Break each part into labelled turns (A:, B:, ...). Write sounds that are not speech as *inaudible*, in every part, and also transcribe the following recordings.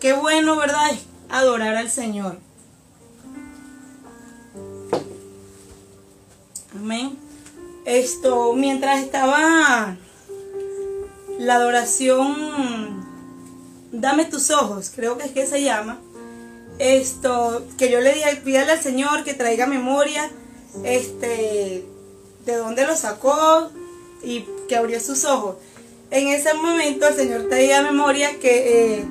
A: qué bueno, ¿verdad? Es adorar al Señor. Amén. Esto, mientras estaba la adoración, dame tus ojos, creo que es que se llama. Esto, que yo le dije, pídale al Señor que traiga memoria, este, de dónde lo sacó y que abrió sus ojos. En ese momento el Señor traía memoria que eh,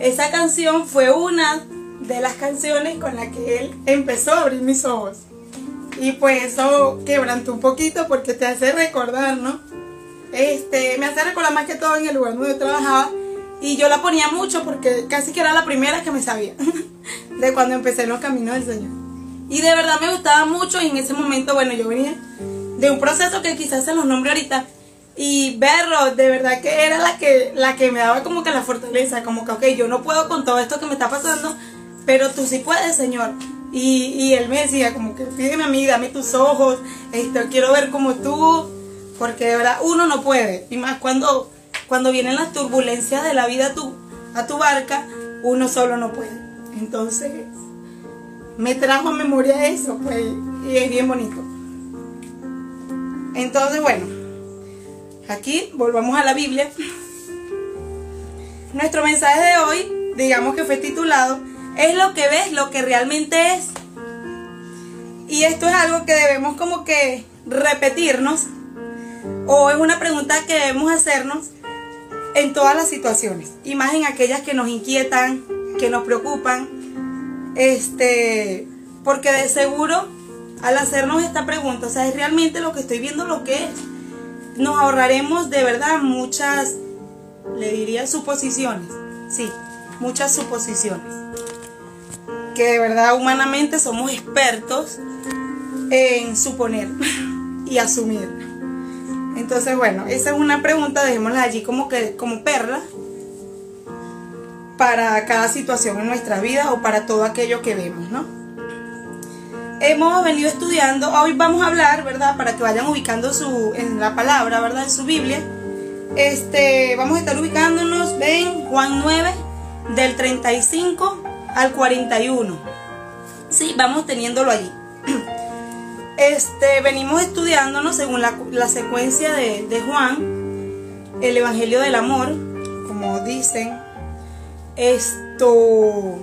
A: esa canción fue una de las canciones con la que Él empezó a abrir mis ojos. Y pues eso quebrantó un poquito porque te hace recordar, ¿no? Este, me hace recordar más que todo en el lugar donde yo trabajaba. Y yo la ponía mucho porque casi que era la primera que me sabía. *laughs* de cuando empecé en los caminos del Señor. Y de verdad me gustaba mucho y en ese momento, bueno, yo venía de un proceso que quizás se los nombre ahorita. Y verlo, de verdad que era la que, la que me daba como que la fortaleza, como que, ok, yo no puedo con todo esto que me está pasando, pero tú sí puedes, Señor. Y, y él me decía, como que pídeme a mí, dame tus ojos, esto, quiero ver como tú, porque de verdad uno no puede. Y más cuando, cuando vienen las turbulencias de la vida a a tu barca, uno solo no puede. Entonces, me trajo a memoria eso, pues, y es bien bonito. Entonces, bueno, aquí volvamos a la Biblia. Nuestro mensaje de hoy, digamos que fue titulado es lo que ves, lo que realmente es. Y esto es algo que debemos como que repetirnos o es una pregunta que debemos hacernos en todas las situaciones y más en aquellas que nos inquietan, que nos preocupan. Este, porque de seguro al hacernos esta pregunta, o sea, es realmente lo que estoy viendo lo que es. Nos ahorraremos de verdad muchas, le diría suposiciones. Sí, muchas suposiciones que de verdad humanamente somos expertos en suponer y asumir. Entonces, bueno, esa es una pregunta, dejémosla allí como que como perla para cada situación en nuestra vida o para todo aquello que vemos, ¿no? Hemos venido estudiando, hoy vamos a hablar, ¿verdad? Para que vayan ubicando su, en la palabra, ¿verdad? En su Biblia. Este, vamos a estar ubicándonos, ven, Juan 9, del 35 al 41. Sí, vamos teniéndolo allí. *clears throat* Este, venimos estudiándonos según la, secuencia de, de, Juan, el Evangelio del Amor, como dicen. Esto.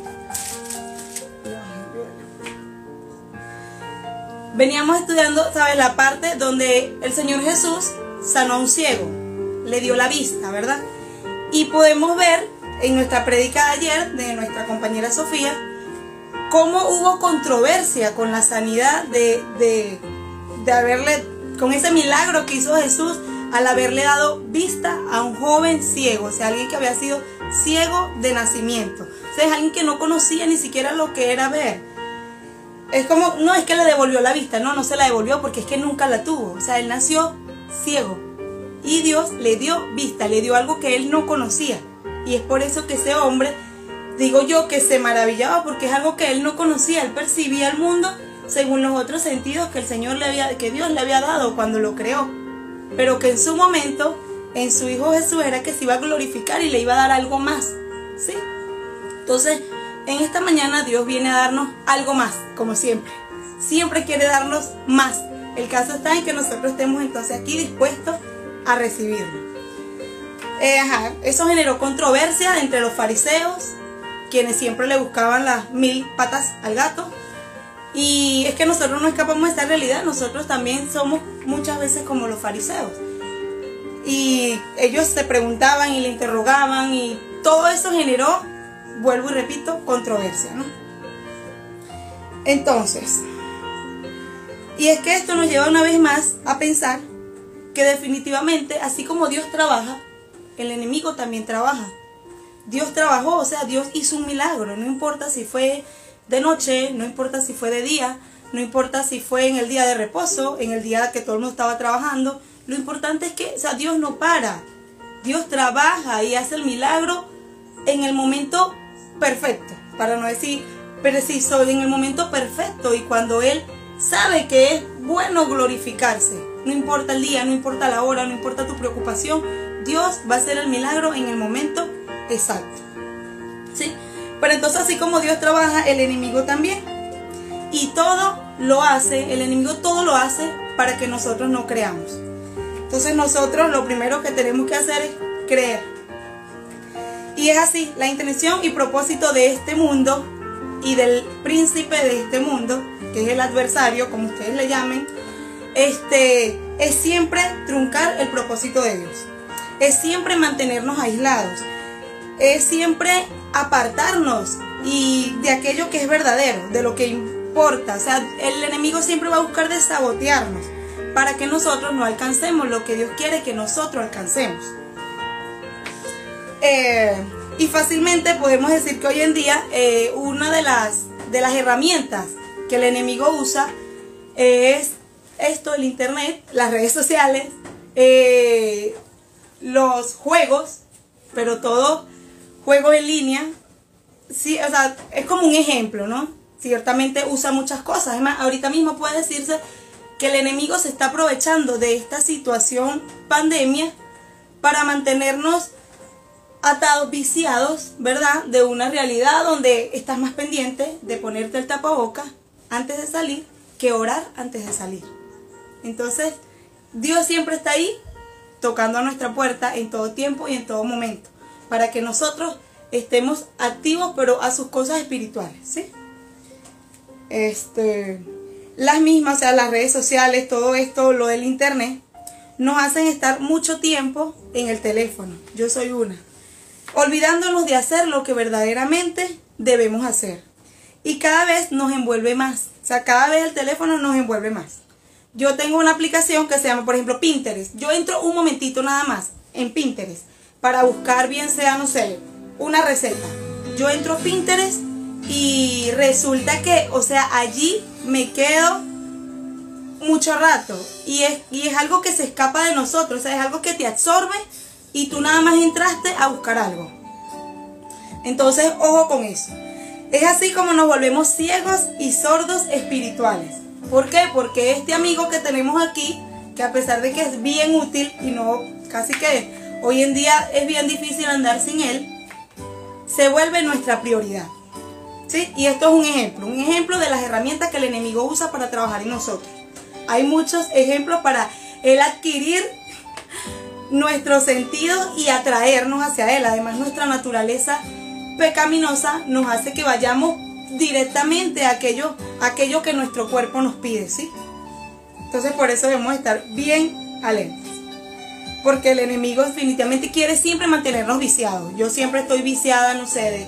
A: Veníamos estudiando, ¿sabes? La parte donde el Señor Jesús sanó a un ciego, le dio la vista, ¿verdad? Y podemos ver en nuestra predica de ayer de nuestra compañera Sofía, cómo hubo controversia con la sanidad de, de, haberle, con ese milagro que hizo Jesús al haberle dado vista a un joven ciego, o sea, alguien que había sido ciego de nacimiento. O sea, es alguien que no conocía ni siquiera lo que era ver. Es como, no es que le devolvió la vista, no, no se la devolvió porque es que nunca la tuvo. O sea, él nació ciego. Y Dios le dio vista, le dio algo que él no conocía. Y es por eso que ese hombre, digo yo, que se maravillaba porque es algo que él no conocía, él percibía el mundo según los otros sentidos que el Señor le había, que Dios le había dado cuando lo creó. Pero que en su momento, en su Hijo Jesús era que se iba a glorificar y le iba a dar algo más. ¿Sí? Entonces, en esta mañana Dios viene a darnos algo más, como siempre. Siempre quiere darnos más. El caso está en que nosotros estemos entonces aquí dispuestos a recibirlo. Eh, eso generó controversia entre los fariseos, quienes siempre le buscaban las mil patas al gato. Y es que nosotros no escapamos de esta realidad, nosotros también somos muchas veces como los fariseos. Y ellos se preguntaban y le interrogaban y todo eso generó, vuelvo y repito, controversia, ¿no? Entonces, y es que esto nos lleva una vez más a pensar que definitivamente, así como Dios trabaja, el enemigo también trabaja. Dios trabajó, o sea, Dios hizo un milagro, no importa si fue de noche, no importa si fue de día, no importa si fue en el día de reposo, en el día que todo el mundo estaba trabajando, lo importante es que, o sea, Dios no para, Dios trabaja y hace el milagro en el momento perfecto, para no decir preciso, en el momento perfecto y cuando Él sabe que es bueno glorificarse, no importa el día, no importa la hora, no importa tu preocupación, Dios va a hacer el milagro en el momento exacto. ¿Sí? Pero entonces así como Dios trabaja, el enemigo también. Y todo lo hace, el enemigo todo lo hace para que nosotros no creamos. Entonces nosotros lo primero que tenemos que hacer es creer. Y es así, la intención y propósito de este mundo y del príncipe de este mundo, que es el adversario, como ustedes le llamen, este, es siempre truncar el propósito de Dios. Es siempre mantenernos aislados. Es siempre apartarnos y de aquello que es verdadero, de lo que importa. O sea, el enemigo siempre va a buscar desabotearnos para que nosotros no alcancemos lo que Dios quiere que nosotros alcancemos. Eh, y fácilmente podemos decir que hoy en día eh, una de las, de las herramientas que el enemigo usa es esto, el internet, las redes sociales, eh, los juegos, pero todo juego en línea. Sí, o sea, es como un ejemplo, ¿no? Ciertamente usa muchas cosas. Además, ahorita mismo puede decirse que el enemigo se está aprovechando de esta situación pandemia para mantenernos atados, viciados, ¿verdad? De una realidad donde estás más pendiente de ponerte el tapaboca antes de salir que orar antes de salir. Entonces, Dios siempre está ahí tocando a nuestra puerta en todo tiempo y en todo momento, para que nosotros estemos activos, pero a sus cosas espirituales, ¿sí? Este, las mismas, o sea, las redes sociales, todo esto, lo del internet, nos hacen estar mucho tiempo en el teléfono. Yo soy una olvidándonos de hacer lo que verdaderamente debemos hacer. Y cada vez nos envuelve más. O sea, cada vez el teléfono nos envuelve más. Yo tengo una aplicación que se llama, por ejemplo, Pinterest. Yo entro un momentito nada más en Pinterest para buscar bien sea, no sé, una receta. Yo entro a Pinterest y resulta que, o sea, allí me quedo mucho rato y es, y es algo que se escapa de nosotros, o sea, es algo que te absorbe y tú nada más entraste a buscar algo. Entonces, ojo con eso. Es así como nos volvemos ciegos y sordos espirituales. ¿Por qué? Porque este amigo que tenemos aquí, que a pesar de que es bien útil y no casi que hoy en día es bien difícil andar sin él, se vuelve nuestra prioridad. ¿Sí? Y esto es un ejemplo, un ejemplo de las herramientas que el enemigo usa para trabajar en nosotros. Hay muchos ejemplos para él adquirir nuestros sentidos y atraernos hacia Él. Además, nuestra naturaleza pecaminosa nos hace que vayamos directamente a aquello, aquello que nuestro cuerpo nos pide, ¿sí? Entonces, por eso debemos estar bien alertas. Porque el enemigo definitivamente quiere siempre mantenernos viciados. Yo siempre estoy viciada, no sé, de,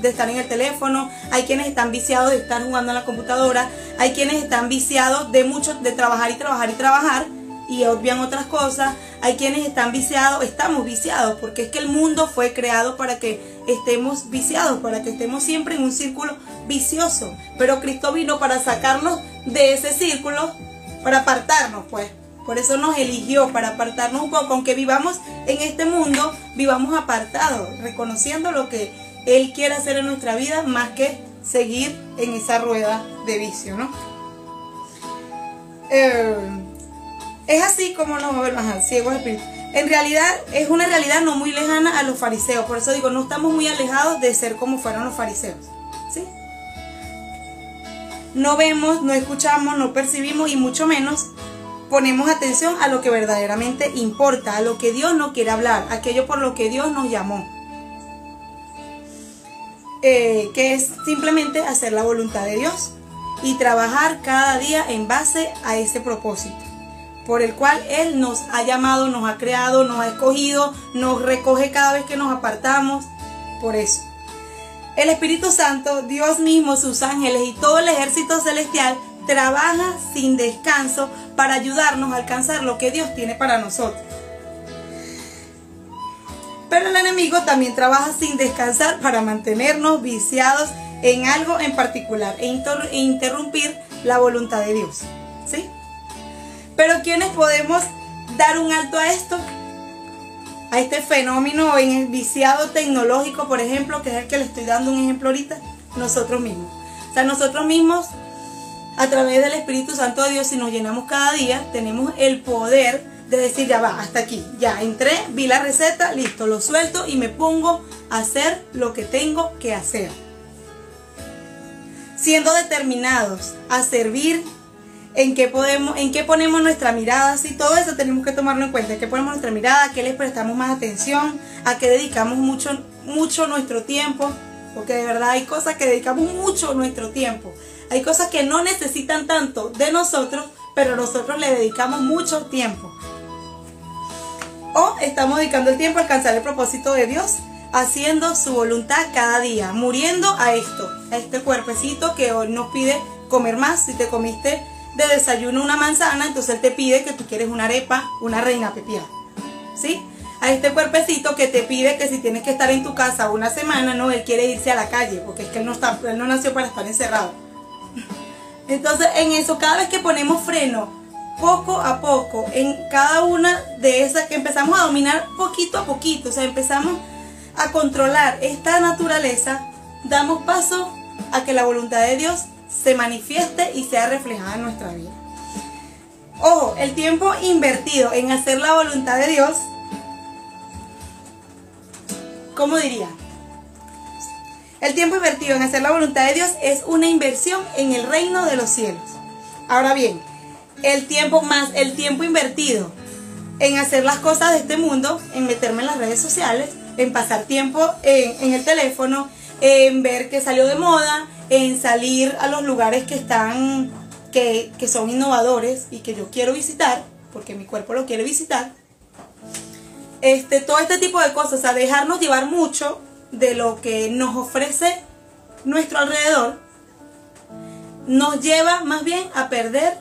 A: de estar en el teléfono. Hay quienes están viciados de estar jugando en la computadora. Hay quienes están viciados de mucho, de trabajar y trabajar y trabajar y obvian otras cosas. Hay quienes están viciados, estamos viciados, porque es que el mundo fue creado para que estemos viciados, para que estemos siempre en un círculo vicioso. Pero Cristo vino para sacarnos de ese círculo, para apartarnos, pues. Por eso nos eligió, para apartarnos un poco, aunque vivamos en este mundo, vivamos apartados, reconociendo lo que Él quiere hacer en nuestra vida, más que seguir en esa rueda de vicio, ¿no? Eh, es así como nos va a ver más ciegos espíritus. En realidad es una realidad no muy lejana a los fariseos. Por eso digo, no estamos muy alejados de ser como fueron los fariseos. ¿Sí? No vemos, no escuchamos, no percibimos y mucho menos ponemos atención a lo que verdaderamente importa, a lo que Dios nos quiere hablar, aquello por lo que Dios nos llamó. Eh, que es simplemente hacer la voluntad de Dios y trabajar cada día en base a ese propósito por el cual Él nos ha llamado, nos ha creado, nos ha escogido, nos recoge cada vez que nos apartamos. Por eso. El Espíritu Santo, Dios mismo, sus ángeles y todo el ejército celestial trabaja sin descanso para ayudarnos a alcanzar lo que Dios tiene para nosotros. Pero el enemigo también trabaja sin descansar para mantenernos viciados en algo en particular e, e interrumpir la voluntad de Dios. ¿Sí? Pero ¿quiénes podemos dar un alto a esto? A este fenómeno en el viciado tecnológico, por ejemplo, que es el que le estoy dando un ejemplo ahorita, nosotros mismos. O sea, nosotros mismos, a través del Espíritu Santo de Dios, si nos llenamos cada día, tenemos el poder de decir, ya va, hasta aquí, ya entré, vi la receta, listo, lo suelto y me pongo a hacer lo que tengo que hacer. Siendo determinados a servir, en qué podemos, en qué ponemos nuestra mirada, si todo eso tenemos que tomarlo en cuenta, en qué ponemos nuestra mirada, a qué les prestamos más atención, a qué dedicamos mucho, mucho nuestro tiempo, porque de verdad hay cosas que dedicamos mucho nuestro tiempo, hay cosas que no necesitan tanto de nosotros, pero nosotros le dedicamos mucho tiempo. O estamos dedicando el tiempo a alcanzar el propósito de Dios, haciendo su voluntad cada día, muriendo a esto, a este cuerpecito que hoy nos pide comer más. Si te comiste de desayuno una manzana, entonces él te pide que tú quieres una arepa, una reina pepía. ¿Sí? A este cuerpecito que te pide que si tienes que estar en tu casa una semana, no, él quiere irse a la calle, porque es que él no, está, él no nació para estar encerrado. Entonces, en eso, cada vez que ponemos freno, poco a poco, en cada una de esas que empezamos a dominar poquito a poquito, o sea, empezamos a controlar esta naturaleza, damos paso a que la voluntad de Dios se manifieste y sea reflejada en nuestra vida. Ojo, el tiempo invertido en hacer la voluntad de Dios, ¿cómo diría? El tiempo invertido en hacer la voluntad de Dios es una inversión en el reino de los cielos. Ahora bien, el tiempo más el tiempo invertido en hacer las cosas de este mundo, en meterme en las redes sociales, en pasar tiempo en, en el teléfono, en ver que salió de moda, en salir a los lugares que están, que, son innovadores y que yo quiero visitar, porque mi cuerpo lo quiere visitar. Este, todo este tipo de cosas, o sea, dejarnos llevar mucho de lo que nos ofrece nuestro alrededor, nos lleva más bien a perder,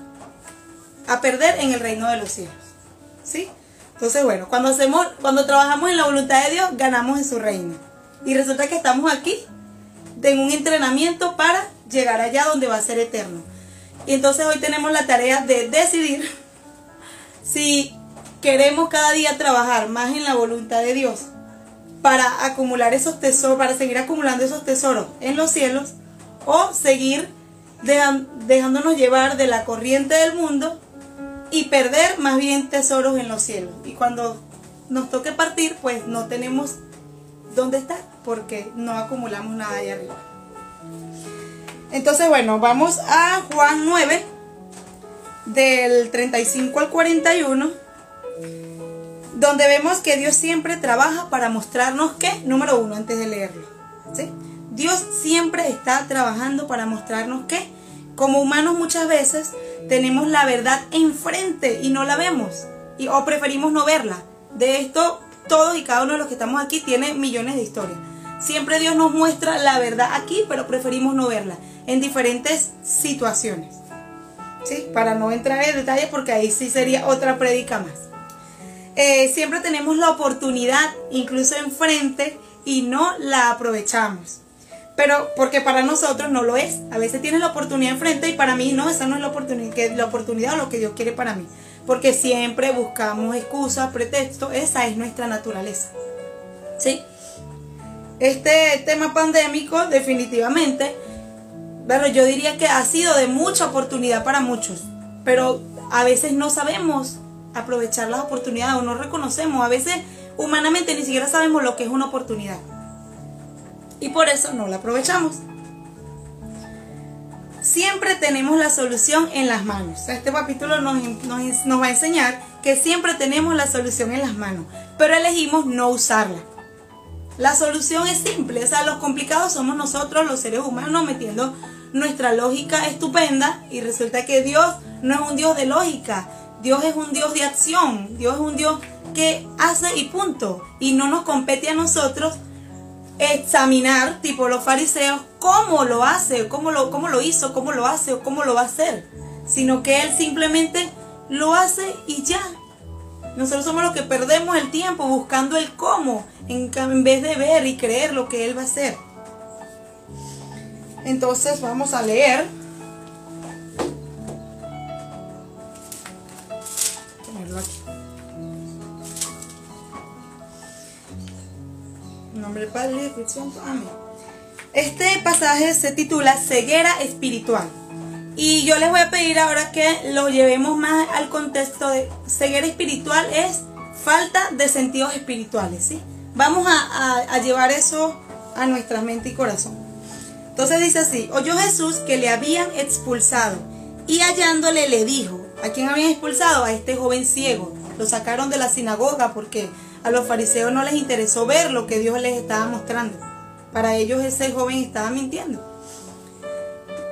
A: a perder en el reino de los cielos. ¿Sí? Entonces, bueno, cuando hacemos, cuando trabajamos en la voluntad de Dios, ganamos en su reino. Y resulta que estamos aquí en un entrenamiento para llegar allá donde va a ser eterno. Y entonces hoy tenemos la tarea de decidir *laughs* si queremos cada día trabajar más en la voluntad de Dios para acumular esos tesoros, para seguir acumulando esos tesoros en los cielos o seguir dejándonos llevar de la corriente del mundo y perder más bien tesoros en los cielos. Y cuando nos toque partir, pues no tenemos dónde estar porque no acumulamos nada ahí arriba. Entonces, bueno, vamos a Juan 9, del 35 al 41, donde vemos que Dios siempre trabaja para mostrarnos que, número uno, antes de leerlo, ¿sí? Dios siempre está trabajando para mostrarnos que, como humanos muchas veces, tenemos la verdad enfrente y no la vemos, y, o preferimos no verla. De esto, todos y cada uno de los que estamos aquí tiene millones de historias. Siempre Dios nos muestra la verdad aquí, pero preferimos no verla en diferentes situaciones. ¿Sí? Para no entrar en detalles porque ahí sí sería otra prédica más. Eh, siempre tenemos la oportunidad, incluso enfrente, y no la aprovechamos. Pero porque para nosotros no lo es. A veces tienes la oportunidad enfrente y para mí no, esa no es la oportunidad, que la oportunidad o lo que Dios quiere para mí. Porque siempre buscamos excusas, pretextos, esa es nuestra naturaleza. ¿Sí? este tema pandémico definitivamente, yo diría que ha sido de mucha oportunidad para muchos, pero a veces no sabemos aprovechar las oportunidades o no reconocemos, a veces humanamente ni siquiera sabemos lo que es una oportunidad. Y por eso no la aprovechamos. Siempre tenemos la solución en las manos. Este capítulo nos, va a enseñar que siempre tenemos la solución en las manos, pero elegimos no usarla. La solución es simple, o sea, los complicados somos nosotros, los seres humanos, metiendo nuestra lógica estupenda y resulta que Dios no es un Dios de lógica, Dios es un Dios de acción, Dios es un Dios que hace y punto. Y no nos compete a nosotros examinar, tipo los fariseos, cómo lo hace, cómo lo, cómo lo hizo, cómo lo hace o cómo lo va a hacer, sino que Él simplemente lo hace y ya. Nosotros somos los que perdemos el tiempo buscando el cómo en, vez de ver y creer lo que Él va a hacer. Entonces vamos a leer. Nombre Padre, Amén. Este pasaje se titula Ceguera Espiritual. Y yo les voy a pedir ahora que lo llevemos más al contexto de ceguera espiritual es falta de sentidos espirituales, ¿sí? Vamos a, llevar eso a nuestra mente y corazón. Entonces dice así, oyó Jesús que le habían expulsado y hallándole le dijo, ¿a quién habían expulsado? A este joven ciego. Lo sacaron de la sinagoga porque a los fariseos no les interesó ver lo que Dios les estaba mostrando. Para ellos ese joven estaba mintiendo.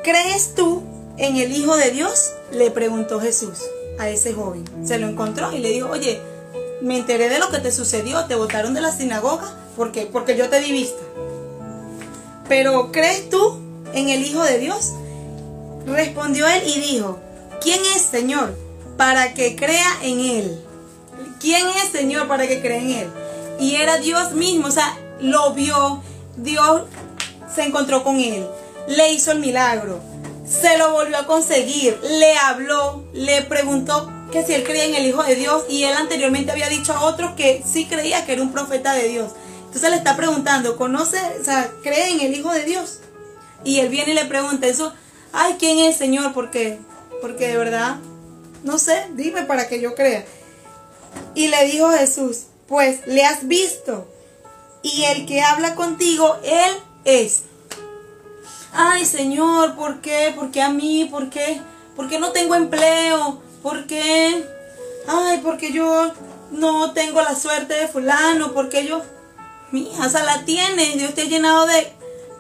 A: ¿Crees tú en el Hijo de Dios? Le preguntó Jesús a ese joven. Se lo encontró y le dijo, oye, me enteré de lo que te sucedió, te botaron de la sinagoga, porque Porque yo te di vista. Pero ¿crees tú en el Hijo de Dios? Respondió él y dijo, ¿quién es Señor para que crea en él? ¿Quién es Señor para que crea en él? Y era Dios mismo, o sea, lo vio, Dios se encontró con él, le hizo el milagro, se lo volvió a conseguir, le habló, le preguntó que si él creía en el Hijo de Dios y él anteriormente había dicho a otros que sí creía que era un profeta de Dios. Entonces le está preguntando, ¿conoce, o sea, cree en el Hijo de Dios? Y él viene y le pregunta eso, ay, ¿quién es Señor? ¿Por qué? Porque de verdad, no sé, dime para que yo crea. Y le dijo Jesús, pues le has visto y el que habla contigo, él es. Ay, Señor, ¿por qué? ¿Por qué a mí? ¿Por qué? ¿Por qué no tengo empleo? ¿Por qué? Ay, porque yo no tengo la suerte de fulano, porque yo... O sea, la tienes, Dios te ha llenado de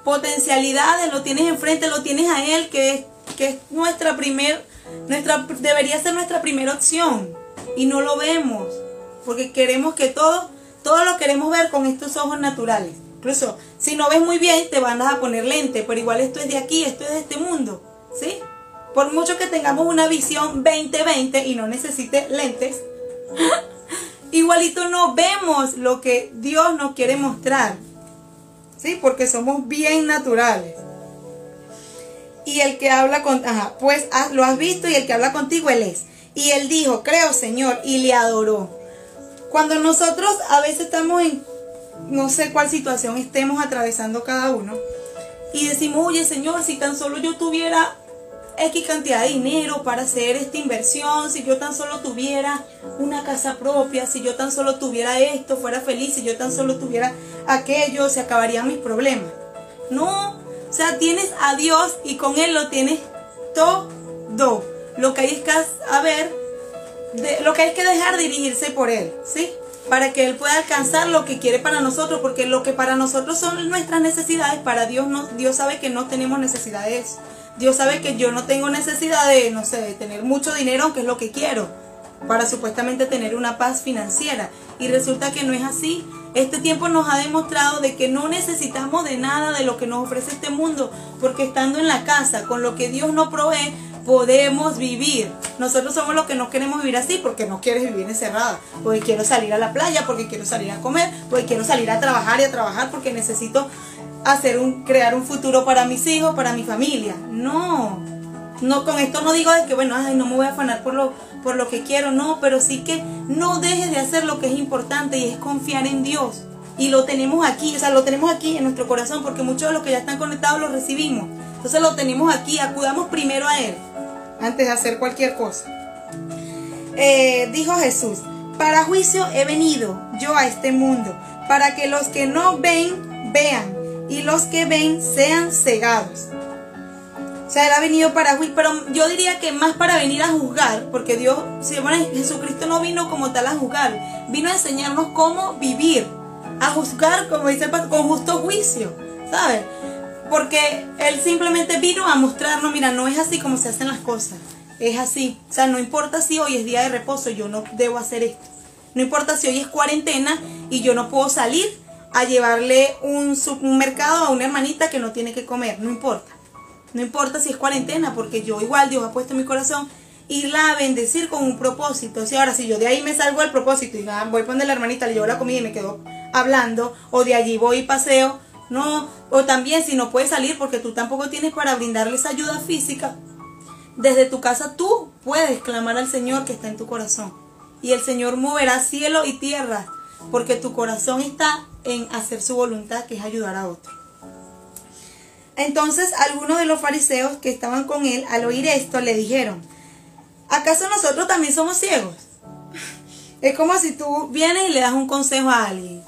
A: potencialidades, lo tienes enfrente, lo tienes a Él, que es, que es nuestra primer, nuestra, debería ser nuestra primera opción. Y no lo vemos, porque queremos que todo, todo lo queremos ver con estos ojos naturales. Incluso, si no ves muy bien, te van a poner lente, pero igual esto es de aquí, esto es de este mundo, ¿sí? Por mucho que tengamos una visión 2020 y no necesite lentes, *laughs* igualito no vemos lo que Dios nos quiere mostrar. ¿Sí? Porque somos bien naturales. Y el que habla con, ajá, pues ah, lo has visto y el que habla contigo él es. Y él dijo, creo Señor, y le adoró. Cuando nosotros a veces estamos en, no sé cuál situación estemos atravesando cada uno, y decimos, oye Señor, si tan solo yo tuviera X cantidad de dinero para hacer esta inversión, si yo tan solo tuviera una casa propia, si yo tan solo tuviera esto, fuera feliz, si yo tan solo tuviera aquello, se acabarían mis problemas. No, o sea, tienes a Dios y con Él lo tienes todo. Lo que hay es que lo que hay que dejar dirigirse por Él, ¿sí? Para que Él pueda alcanzar lo que quiere para nosotros, porque lo que para nosotros son nuestras necesidades, para Dios no, Dios sabe que no tenemos necesidad de eso. Dios sabe que yo no tengo necesidad de, no sé, de tener mucho dinero, aunque es lo que quiero, para supuestamente tener una paz financiera. Y resulta que no es así. Este tiempo nos ha demostrado de que no necesitamos de nada de lo que nos ofrece este mundo, porque estando en la casa, con lo que Dios nos provee, podemos vivir. Nosotros somos los que no queremos vivir así porque no quieres vivir encerrada, porque quiero salir a la playa, porque quiero salir a comer, porque quiero salir a trabajar y a trabajar porque necesito hacer un, crear un futuro para mis hijos, para mi familia. No, no, con esto no digo de que, bueno, ay, no me voy a afanar por lo, por lo que quiero, no, pero sí que no dejes de hacer lo que es importante y es confiar en Dios. Y lo tenemos aquí, o sea, lo tenemos aquí en nuestro corazón, porque muchos de los que ya están conectados lo recibimos. Entonces lo tenemos aquí, acudamos primero a Él, antes de hacer cualquier cosa. Eh, dijo Jesús, para juicio he venido yo a este mundo, para que los que no ven, vean y los que ven sean cegados. O sea, él ha venido para juzgar, pero yo diría que más para venir a juzgar, porque Dios, si bueno, Jesucristo no vino como tal a juzgar, vino a enseñarnos cómo vivir, a juzgar, como dice pastor, con justo juicio, ¿sabes? Porque Él simplemente vino a mostrarnos, mira, no es así como se hacen las cosas, es así. O sea, no importa si hoy es día de reposo, yo no debo hacer esto. No importa si hoy es cuarentena y yo no puedo salir, a llevarle un, mercado a una hermanita que no tiene que comer, no importa. No importa si es cuarentena, porque yo igual Dios ha puesto en mi corazón irla a bendecir con un propósito. Si ahora si yo de ahí me salgo al propósito y ah, voy a poner la hermanita, le llevo la comida y me quedo hablando, o de allí voy y paseo, no, o también si no puedes salir porque tú tampoco tienes para brindarles ayuda física, desde tu casa tú puedes clamar al Señor que está en tu corazón. Y el Señor moverá cielo y tierra, porque tu corazón está en hacer su voluntad, que es ayudar a otro. Entonces algunos de los fariseos que estaban con él al oír esto le dijeron, ¿acaso nosotros también somos ciegos? Es como si tú vienes y le das un consejo a alguien.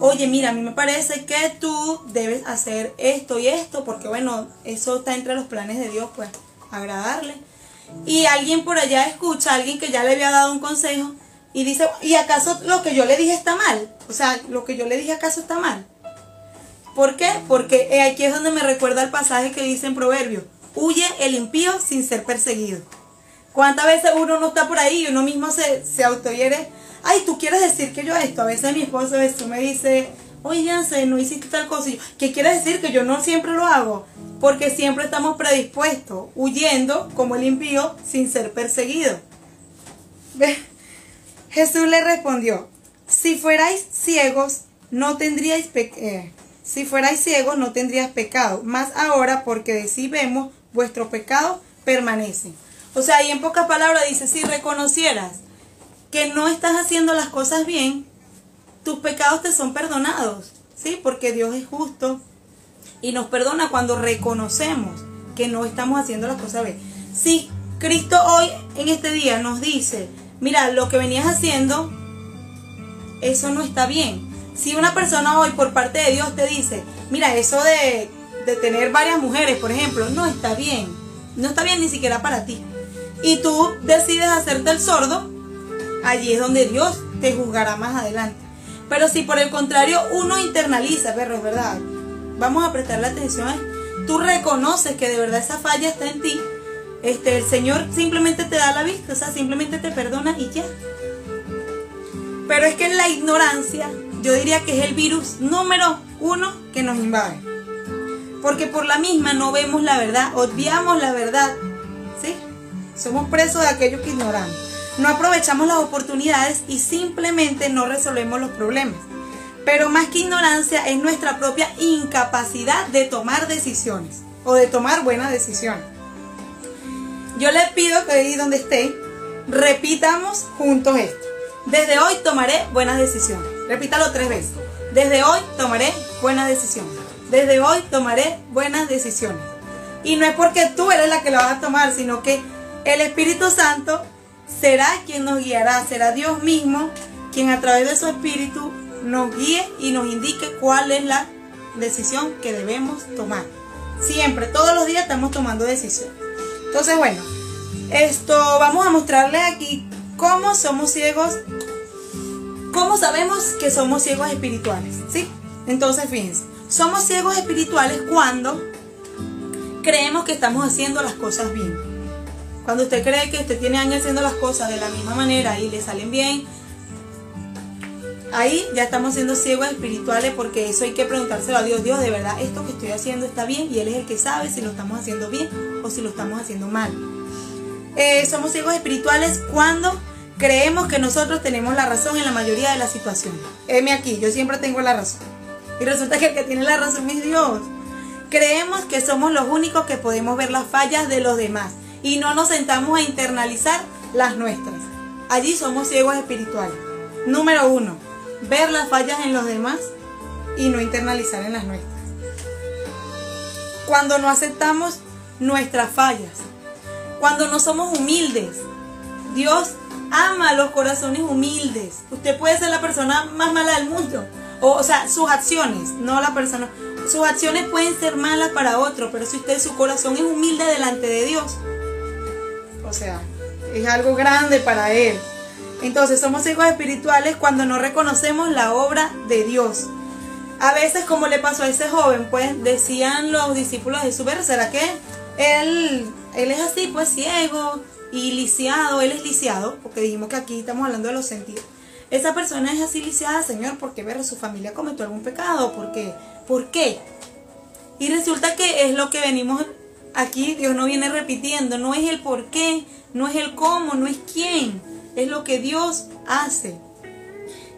A: Oye, mira, a mí me parece que tú debes hacer esto y esto, porque bueno, eso está entre los planes de Dios, pues, agradarle. Y alguien por allá escucha alguien que ya le había dado un consejo y dice, ¿y acaso lo que yo le dije está mal? O sea, lo que yo le dije acaso está mal. ¿Por qué? Porque aquí es donde me recuerda el pasaje que dice en Proverbio, huye el impío sin ser perseguido. ¿Cuántas veces uno no está por ahí y uno mismo se, se autohiere? Ay, tú quieres decir que yo esto. A veces mi esposo me dice, oye, no hiciste tal cosa. ¿Qué quiere decir? Que yo no siempre lo hago. Porque siempre estamos predispuestos, huyendo como el impío sin ser perseguido. Jesús le respondió, si fuerais ciegos, no tendríais eh, si fuerais ciegos, no tendrías pecado. Más ahora, porque de sí vemos, vuestro pecado permanece. O sea, y en pocas palabras dice, si reconocieras que no estás haciendo las cosas bien, tus pecados te son perdonados, ¿sí? Porque Dios es justo y nos perdona cuando reconocemos que no estamos haciendo las cosas bien. Si Cristo hoy en este día nos dice, mira, lo que venías haciendo, eso no está bien. Si una persona hoy por parte de Dios te dice, mira, eso de, de tener varias mujeres, por ejemplo, no está bien. No está bien ni siquiera para ti. Y tú decides hacerte el sordo, allí es donde Dios te juzgará más adelante. Pero si por el contrario uno internaliza, perro, es verdad, vamos a prestarle atención, tú reconoces que de verdad esa falla está en ti, este, el Señor simplemente te da la vista, o sea, simplemente te perdona y ya. Pero es que la ignorancia, yo diría que es el virus número uno que nos invade. Porque por la misma no vemos la verdad, obviamos la verdad, ¿sí? Somos presos de aquellos que ignoramos. No aprovechamos las oportunidades y simplemente no resolvemos los problemas. Pero más que ignorancia es nuestra propia incapacidad de tomar decisiones o de tomar buenas decisiones. Yo les pido que ahí donde esté, repitamos juntos esto. Desde hoy tomaré buenas decisiones. Repítalo tres veces. Desde hoy tomaré buenas decisiones. Desde hoy tomaré buenas decisiones. Y no es porque tú eres la que la vas a tomar, sino que el Espíritu Santo será quien nos guiará, será Dios mismo quien a través de su Espíritu nos guíe y nos indique cuál es la decisión que debemos tomar. Siempre, todos los días estamos tomando decisiones. Entonces, bueno, esto vamos a mostrarles aquí cómo somos ciegos, cómo sabemos que somos ciegos espirituales, ¿sí? Entonces, fíjense, somos ciegos espirituales cuando creemos que estamos haciendo las cosas bien. Cuando usted cree que usted tiene años haciendo las cosas de la misma manera y le salen bien, ahí ya estamos siendo ciegos espirituales porque eso hay que preguntárselo a Dios. Dios, de verdad, esto que estoy haciendo está bien y Él es el que sabe si lo estamos haciendo bien o si lo estamos haciendo mal. Eh, somos ciegos espirituales cuando creemos que nosotros tenemos la razón en la mayoría de las situaciones. Heme aquí, yo siempre tengo la razón. Y resulta que el que tiene la razón es Dios. Creemos que somos los únicos que podemos ver las fallas de los demás y no nos sentamos a internalizar las nuestras. Allí somos ciegos espirituales. Número uno, ver las fallas en los demás y no internalizar en las nuestras. Cuando no aceptamos nuestras fallas, cuando no somos humildes, Dios ama los corazones humildes. Usted puede ser la persona más mala del mundo, o, o sea, sus acciones, no la persona. Sus acciones pueden ser malas para otro, pero si usted su corazón es humilde delante de Dios, o sea, es algo grande para Él. Entonces somos hijos espirituales cuando no reconocemos la obra de Dios. A veces, como le pasó a ese joven, pues decían los discípulos de Jesús, ¿será que él, él es así, pues ciego y lisiado? Él es lisiado, porque dijimos que aquí estamos hablando de los sentidos. Esa persona es así lisiada, Señor, porque ver, su familia cometió algún pecado, porque, ¿por qué? Y resulta que es lo que venimos Aquí Dios no viene repitiendo, no es el por qué, no es el cómo, no es quién, es lo que Dios hace.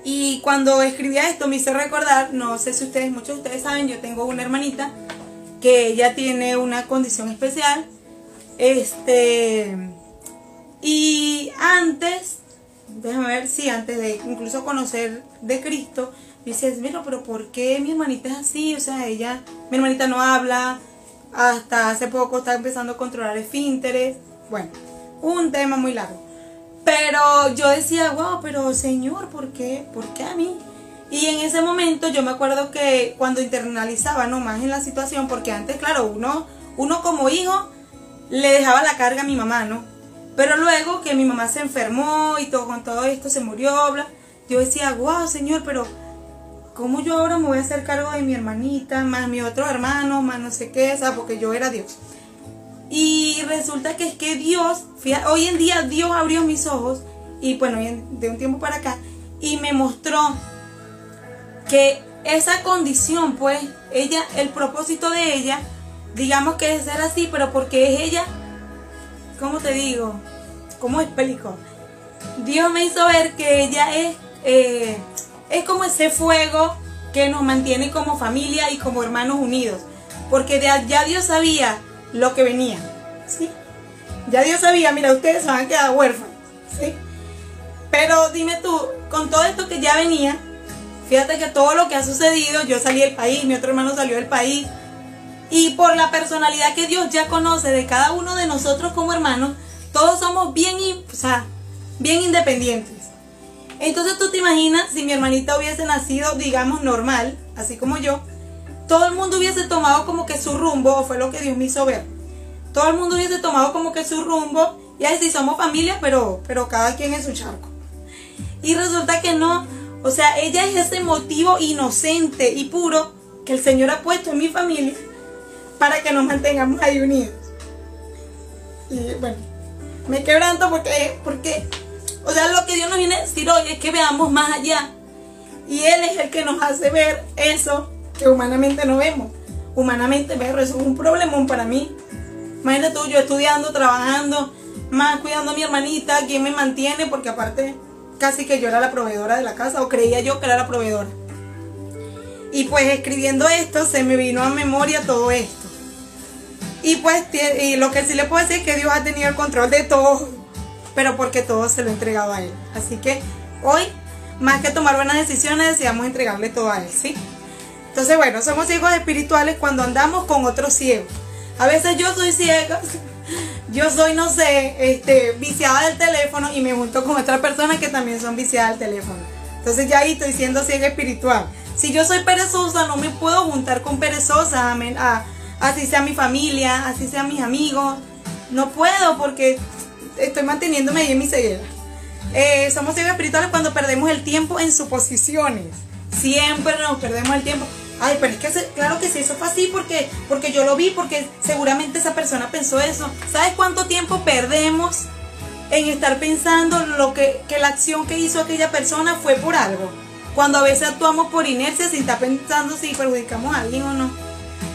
A: Y cuando escribía esto me hizo recordar, no sé si ustedes, muchos de ustedes saben, yo tengo una hermanita que ella tiene una condición especial. Este, y antes, déjame ver, sí, antes de incluso conocer de Cristo, dices, mira, pero ¿por qué mi hermanita es así? O sea, ella, mi hermanita no habla, hasta hace poco está empezando a controlar esfínteres. Bueno, un tema muy largo. Pero yo decía, wow, pero Señor, ¿por qué? ¿Por qué a mí? Y en ese momento yo me acuerdo que cuando internalizaba no más en la situación, porque antes, claro, uno, uno como hijo le dejaba la carga a mi mamá, ¿no? Pero luego que mi mamá se enfermó y todo con todo esto se murió, bla, yo decía, wow, Señor, pero ¿cómo yo ahora me voy a hacer cargo de mi hermanita, más mi otro hermano, más no sé qué, o porque yo era Dios? Y resulta que es que Dios, hoy en día Dios abrió mis ojos y bueno, de un tiempo para acá, y me mostró que esa condición, pues, ella, el propósito de ella, digamos que es ser así, pero porque es ella, ¿cómo te digo? ¿Cómo explico? Dios me hizo ver que ella es, eh, es como ese fuego que nos mantiene como familia y como hermanos unidos. Porque ya Dios sabía lo que venía. ¿sí? Ya Dios sabía, mira, ustedes se van a quedar huérfanos. ¿sí? Pero dime tú, con todo esto que ya venía, Fíjate que todo lo que ha sucedido, yo salí del país, mi otro hermano salió del país, y por la personalidad que Dios ya conoce de cada uno de nosotros como hermanos, todos somos bien, o sea, bien independientes. Entonces tú te imaginas si mi hermanita hubiese nacido, digamos, normal, así como yo, todo el mundo hubiese tomado como que su rumbo, o fue lo que Dios me hizo ver. Todo el mundo hubiese tomado como que su rumbo, y así somos familia, pero, pero cada quien en su charco. Y resulta que no, o sea, ella es ese motivo inocente y puro que el Señor ha puesto en mi familia para que nos mantengamos ahí unidos. Y bueno, me quebranto porque, porque, o sea, lo que Dios nos viene a decir hoy es que veamos más allá. Y Él es el que nos hace ver eso que humanamente no vemos. Humanamente, ver eso es un problemón para mí. Imagínate tú, yo estudiando, trabajando, más cuidando a mi hermanita, quien me mantiene, porque aparte casi que yo era la proveedora de la casa o creía yo que era la proveedora. Y pues escribiendo esto se me vino a memoria todo esto. Y pues y lo que sí le puedo decir es que Dios ha tenido el control de todo, pero porque todo se lo he entregado a Él. Así que hoy, más que tomar buenas decisiones, deseamos entregarle todo a Él, ¿sí? Entonces, bueno, somos hijos espirituales cuando andamos con otros ciegos. A veces yo soy ciega, *laughs* yo soy, no sé, este, viciada del teléfono y me junto con otras personas que también son viciadas del teléfono. Entonces ya ahí estoy siendo ciega espiritual. Si yo soy perezosa, no me puedo juntar con perezosas, a, así sea mi familia, así sean mis amigos. No puedo porque estoy manteniéndome ahí en mi ceguera. Eh, somos ciegos espirituales cuando perdemos el tiempo en suposiciones. Siempre nos perdemos el tiempo. Ay, pero es que claro que sí, eso fue así porque, porque yo lo vi, porque seguramente esa persona pensó eso. ¿Sabes cuánto tiempo perdemos en estar pensando lo que, que la acción que hizo aquella persona fue por algo? Cuando a veces actuamos por inercia sin estar pensando si perjudicamos a alguien o no.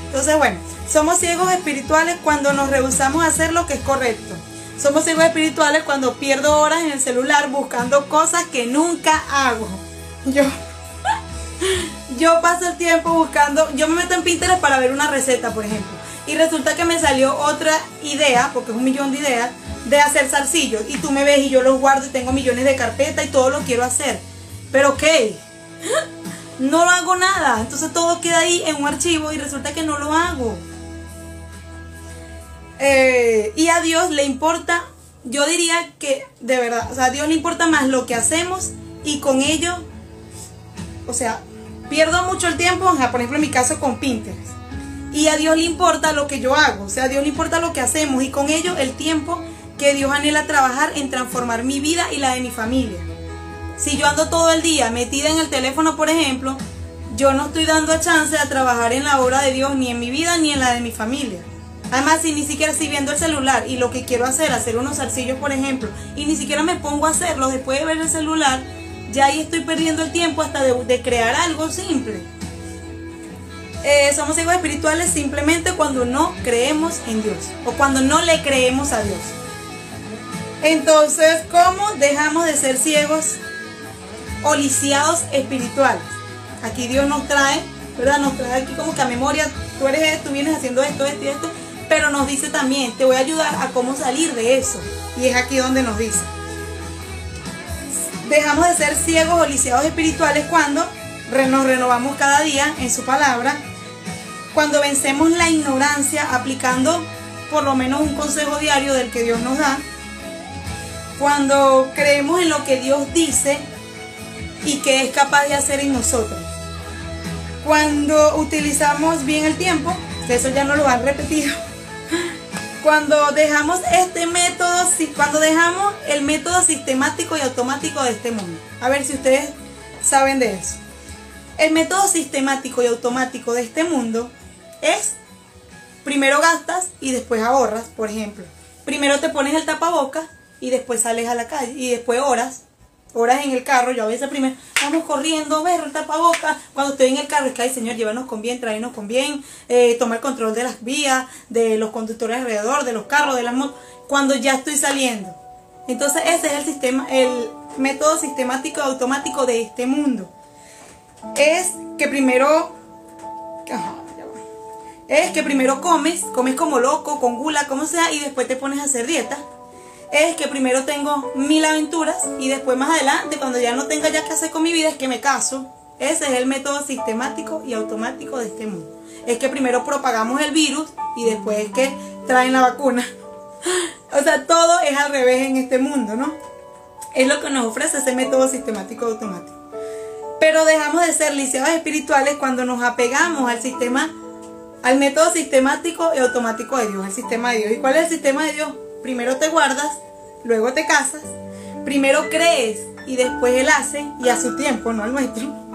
A: Entonces, bueno, somos ciegos espirituales cuando nos rehusamos a hacer lo que es correcto. Somos ciegos espirituales cuando pierdo horas en el celular buscando cosas que nunca hago. Yo *laughs* yo paso el tiempo buscando, yo me meto en Pinterest para ver una receta, por ejemplo. Y resulta que me salió otra idea, porque es un millón de ideas, de hacer salsillos. Y tú me ves y yo los guardo y tengo millones de carpetas y todo lo quiero hacer. Pero ok, *gasps* no lo hago nada. Entonces todo queda ahí en un archivo y resulta que no lo hago. Eh, y a Dios le importa, yo diría que de verdad, o sea, a Dios le importa más lo que hacemos y con ello, o sea, Pierdo mucho el tiempo, por ejemplo en mi caso con Pinterest. Y a Dios le importa lo que yo hago, o sea, a Dios le importa lo que hacemos y con ello el tiempo que Dios anhela trabajar en transformar mi vida y la de mi familia. Si yo ando todo el día metida en el teléfono, por ejemplo, yo no estoy dando chance a trabajar en la obra de Dios ni en mi vida ni en la de mi familia. Además, si ni siquiera estoy viendo el celular y lo que quiero hacer, hacer unos zarcillos, por ejemplo, y ni siquiera me pongo a hacerlos después de ver el celular, ya ahí estoy perdiendo el tiempo hasta de, crear algo simple. Eh, somos hijos espirituales simplemente cuando no creemos en Dios o cuando no le creemos a Dios. Entonces, ¿cómo dejamos de ser ciegos o lisiados espirituales? Aquí Dios nos trae, ¿verdad? Nos trae aquí como que a memoria, tú eres tú vienes haciendo esto, esto y esto, pero nos dice también, te voy a ayudar a cómo salir de eso. Y es aquí donde nos dice dejamos de ser ciegos o lisiados espirituales cuando nos renovamos cada día en su palabra, cuando vencemos la ignorancia aplicando por lo menos un consejo diario del que Dios nos da, cuando creemos en lo que Dios dice y que es capaz de hacer en nosotros. Cuando utilizamos bien el tiempo, eso ya no lo han repetido. Cuando dejamos este método, cuando dejamos el método sistemático y automático de este mundo. A ver si ustedes saben de eso. El método sistemático y automático de este mundo es primero gastas y después ahorras, por ejemplo. Primero te pones el tapabocas y después sales a la calle y después horas horas en el carro, yo a veces primero vamos corriendo, ver el tapabocas, cuando estoy en el carro es que, ay Señor, llévanos con bien, tráenos con bien, eh, tomar control de las vías, de los conductores alrededor, de los carros, de las motos, cuando ya estoy saliendo. Entonces ese es el sistema, el método sistemático automático de este mundo. Es que primero, es que primero comes, comes como loco, con gula, como sea, y después te pones a hacer dieta es que primero tengo mil aventuras y después más adelante, cuando ya no tenga ya que hacer con mi vida, es que me caso. Ese es el método sistemático y automático de este mundo. Es que primero propagamos el virus y después es que traen la vacuna. *laughs* O sea, todo es al revés en este mundo, ¿no? Es lo que nos ofrece ese método sistemático y automático. Pero dejamos de ser lisiados espirituales cuando nos apegamos al sistema, al método sistemático y automático de Dios, al sistema de Dios. ¿Y cuál es el sistema de Dios? Primero te guardas, luego te casas, primero crees y después él hace y a su tiempo, no al nuestro. *laughs*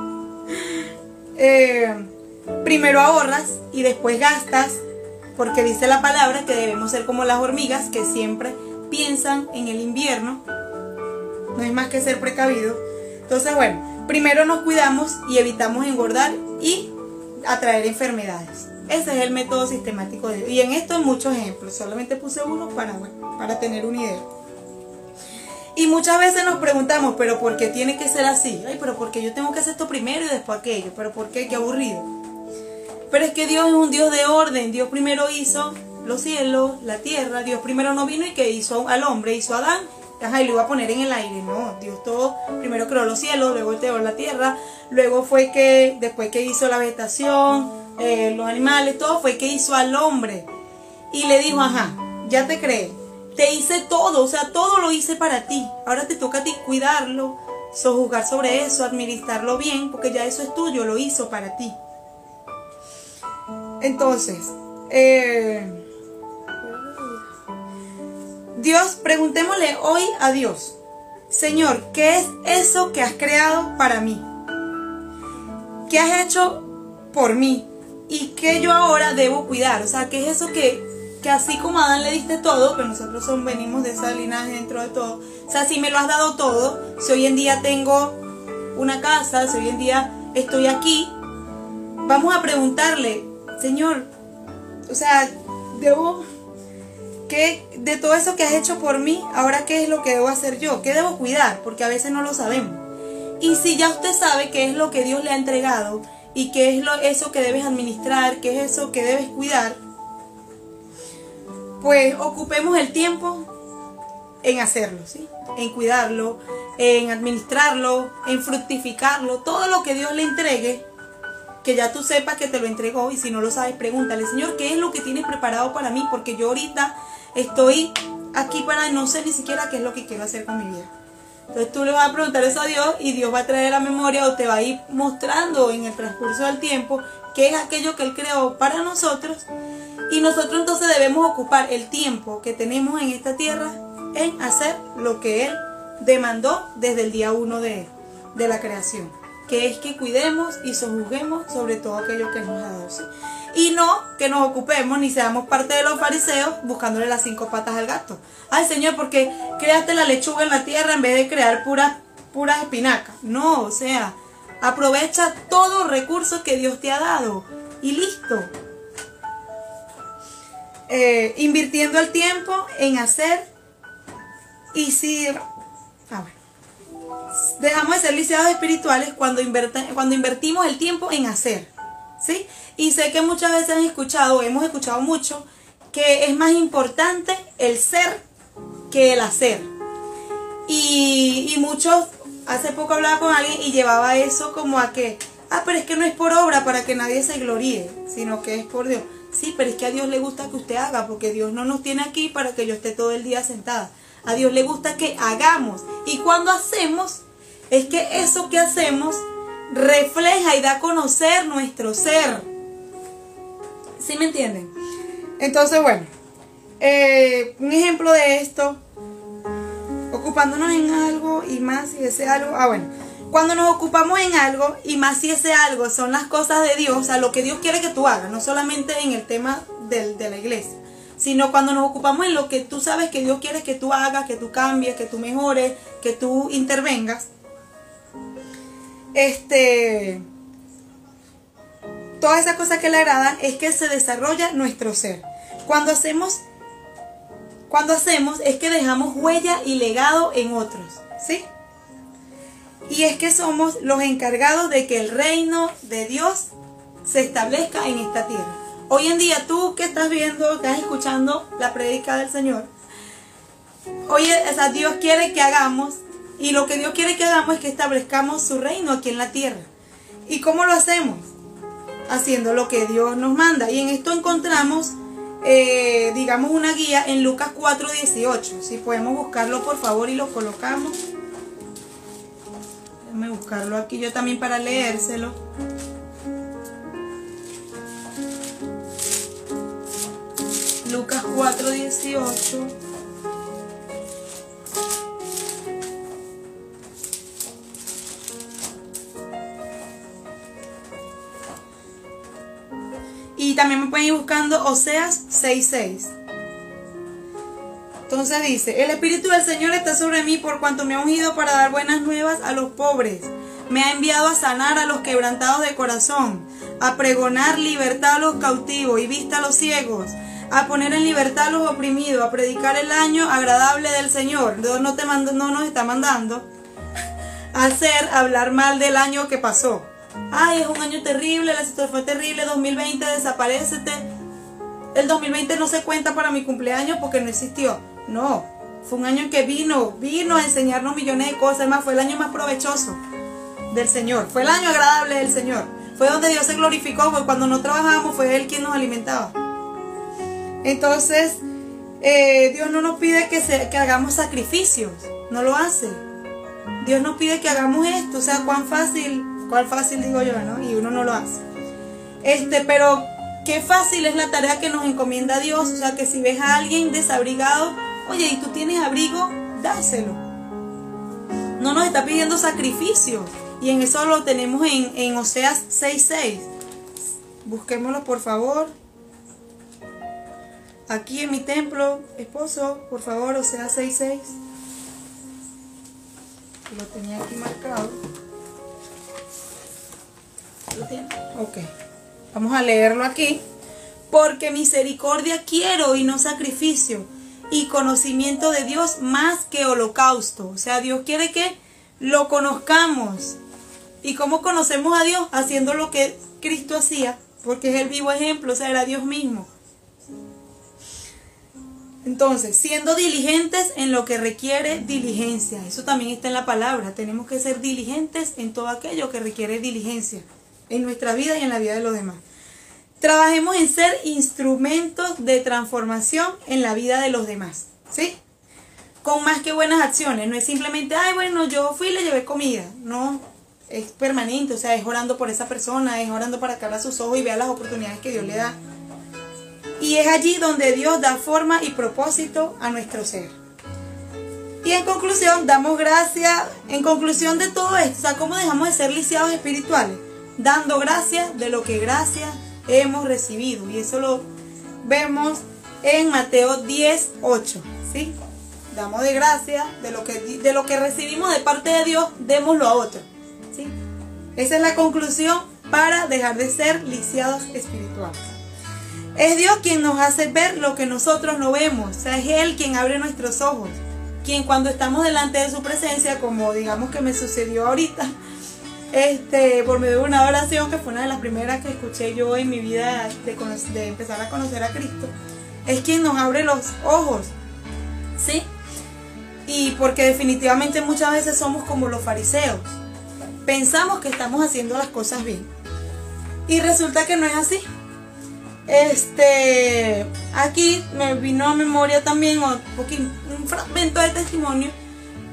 A: Eh, primero ahorras y después gastas, porque dice la palabra que debemos ser como las hormigas que siempre piensan en el invierno. No es más que ser precavido. Entonces, bueno, primero nos cuidamos y evitamos engordar y atraer enfermedades. Ese es el método sistemático de Y en esto hay muchos ejemplos. Solamente puse uno para, para tener una idea. Y muchas veces nos preguntamos, pero ¿por qué tiene que ser así? Ay, pero ¿por qué yo tengo que hacer esto primero y después aquello? ¿Pero por qué? Qué aburrido. Pero es que Dios es un Dios de orden. Dios primero hizo los cielos, la tierra. Dios primero no vino y que hizo al hombre, hizo a Adán. Ajá, y lo iba a poner en el aire. No, Dios todo, primero creó los cielos, luego creó la tierra. Luego fue que, después que hizo la vegetación, eh, los animales, todo fue que hizo al hombre. Y le dijo, ajá, ya te creé, te hice todo, o sea, todo lo hice para ti. Ahora te toca a ti cuidarlo, sojuzgar sobre eso, administrarlo bien, porque ya eso es tuyo, lo hizo para ti. Entonces, eh, Dios, preguntémosle hoy a Dios, Señor, ¿qué es eso que has creado para mí? ¿Qué has hecho por mí? y que yo ahora debo cuidar. O sea, que es eso que, que así como Adán le diste todo, que nosotros son, venimos de esa linaje dentro de todo. O sea, si me lo has dado todo, si hoy en día tengo una casa, si hoy en día estoy aquí, vamos a preguntarle, Señor, o sea, debo, ¿qué, de todo eso que has hecho por mí, ahora qué es lo que debo hacer yo? ¿Qué debo cuidar? Porque a veces no lo sabemos. Y si ya usted sabe qué es lo que Dios le ha entregado, y qué es lo, eso que debes administrar, qué es eso que debes cuidar, pues ocupemos el tiempo en hacerlo, ¿sí? en cuidarlo, en administrarlo, en fructificarlo, todo lo que Dios le entregue, que ya tú sepas que te lo entregó y si no lo sabes, pregúntale, Señor, ¿qué es lo que tienes preparado para mí? Porque yo ahorita estoy aquí para no sé ni siquiera qué es lo que quiero hacer con mi vida. Entonces tú le vas a preguntar eso a Dios y Dios va a traer la memoria o te va a ir mostrando en el transcurso del tiempo qué es aquello que Él creó para nosotros. Y nosotros entonces debemos ocupar el tiempo que tenemos en esta tierra en hacer lo que Él demandó desde el día uno de, de la creación. Que es que cuidemos y sojuzguemos sobre todo aquello que nos dado y no que nos ocupemos ni seamos parte de los fariseos buscándole las cinco patas al gato. Ay Señor, porque creaste la lechuga en la tierra en vez de crear puras puras espinacas. No, o sea, aprovecha todo recurso que Dios te ha dado y listo. Eh, invirtiendo el tiempo en hacer y si dejamos de ser lisiados espirituales cuando, cuando invertimos el tiempo en hacer. ¿Sí? Y sé que muchas veces han escuchado, hemos escuchado mucho, que es más importante el ser que el hacer. Y, muchos, hace poco hablaba con alguien y llevaba eso como a que, Ah, pero es que no es por obra para que nadie se gloríe, sino que es por Dios. Sí, pero es que a Dios le gusta que usted haga, porque Dios no nos tiene aquí para que yo esté todo el día sentada. A Dios le gusta que hagamos. Y cuando hacemos, es que eso que hacemos refleja y da a conocer nuestro ser. ¿Sí me entienden? Entonces, bueno, eh, un ejemplo de esto, ocupándonos en algo y más si ese algo, ah bueno, cuando nos ocupamos en algo y más si ese algo son las cosas de Dios, o sea, lo que Dios quiere que tú hagas, no solamente en el tema de la iglesia, sino cuando nos ocupamos en lo que tú sabes que Dios quiere que tú hagas, que tú cambies, que tú mejores, que tú intervengas, este, todas esas cosas que le agradan es que se desarrolla nuestro ser. Cuando hacemos, cuando hacemos es que dejamos huella y legado en otros, ¿sí? Y es que somos los encargados de que el reino de Dios se establezca en esta tierra. Hoy en día tú que estás viendo, estás escuchando la prédica del Señor, oye, o Dios quiere que hagamos y lo que Dios quiere que hagamos es que establezcamos su reino aquí en la tierra. ¿Y cómo lo hacemos? Haciendo lo que Dios nos manda. Y en esto encontramos, eh, digamos, una guía en Lucas 4:18. Si podemos buscarlo, por favor, y lo colocamos. Déjame buscarlo aquí yo también para leérselo. Lucas 4:18. Y también me pueden ir buscando Oseas 6.6. Entonces dice, el Espíritu del Señor está sobre mí por cuanto me ha ungido para dar buenas nuevas a los pobres. Me ha enviado a sanar a los quebrantados de corazón, a pregonar libertad a los cautivos y vista a los ciegos, a poner en libertad a los oprimidos, a predicar el año agradable del Señor. Dios no, te mando, no nos está mandando a hacer hablar mal del año que pasó ay, es un año terrible, la situación fue terrible, 2020 desaparecete. El 2020 no se cuenta para mi cumpleaños porque no existió. No, fue un año en que vino, vino a enseñarnos millones de cosas, más fue el año más provechoso del Señor, fue el año agradable del Señor. Fue donde Dios se glorificó, porque cuando no trabajábamos fue Él quien nos alimentaba. Entonces, eh, Dios no nos pide que, que hagamos sacrificios, no lo hace. Dios nos pide que hagamos esto, o sea, cuán fácil Cuál fácil digo yo, ¿no? Y uno no lo hace. Este, pero qué fácil es la tarea que nos encomienda Dios. O sea, que si ves a alguien desabrigado, oye, y tú tienes abrigo, dáselo. No nos está pidiendo sacrificio. Y en eso lo tenemos en, en Oseas 6.6. Busquémoslo, por favor. Aquí en mi templo, esposo, por favor, Oseas 6.6. Lo tenía aquí marcado. Ok. Vamos a leerlo aquí. Porque misericordia quiero y no sacrificio. Y conocimiento de Dios más que holocausto. O sea, Dios quiere que lo conozcamos. ¿Y cómo conocemos a Dios? Haciendo lo que Cristo hacía. Porque es el vivo ejemplo. O sea, era Dios mismo. Entonces, siendo diligentes en lo que requiere diligencia. Eso también está en la palabra. Tenemos que ser diligentes en todo aquello que requiere diligencia en nuestra vida y en la vida de los demás. Trabajemos en ser instrumentos de transformación en la vida de los demás, ¿sí? Con más que buenas acciones, no es simplemente, ay, bueno, yo fui y le llevé comida, no, es permanente, o sea, es orando por esa persona, es orando para que abra sus ojos y vea las oportunidades que Dios le da. Y es allí donde Dios da forma y propósito a nuestro ser. Y en conclusión, damos gracias, en conclusión de todo esto, o sea, ¿cómo dejamos de ser lisiados espirituales? dando gracias de lo que gracias hemos recibido. Y eso lo vemos en Mateo 10, 8. ¿sí? Damos de gracias de lo, que, de lo que recibimos de parte de Dios, démoslo a otro. ¿sí? Esa es la conclusión para dejar de ser lisiados espirituales. Es Dios quien nos hace ver lo que nosotros no vemos. O sea, es Él quien abre nuestros ojos. Quien cuando estamos delante de su presencia, como digamos que me sucedió ahorita, *laughs* este, por medio de una oración que fue una de las primeras que escuché yo en mi vida de, empezar a conocer a Cristo, es quien nos abre los ojos, ¿sí? Y porque definitivamente muchas veces somos como los fariseos, pensamos que estamos haciendo las cosas bien. Y resulta que no es así. Este, aquí me vino a memoria también un, fragmento de testimonio.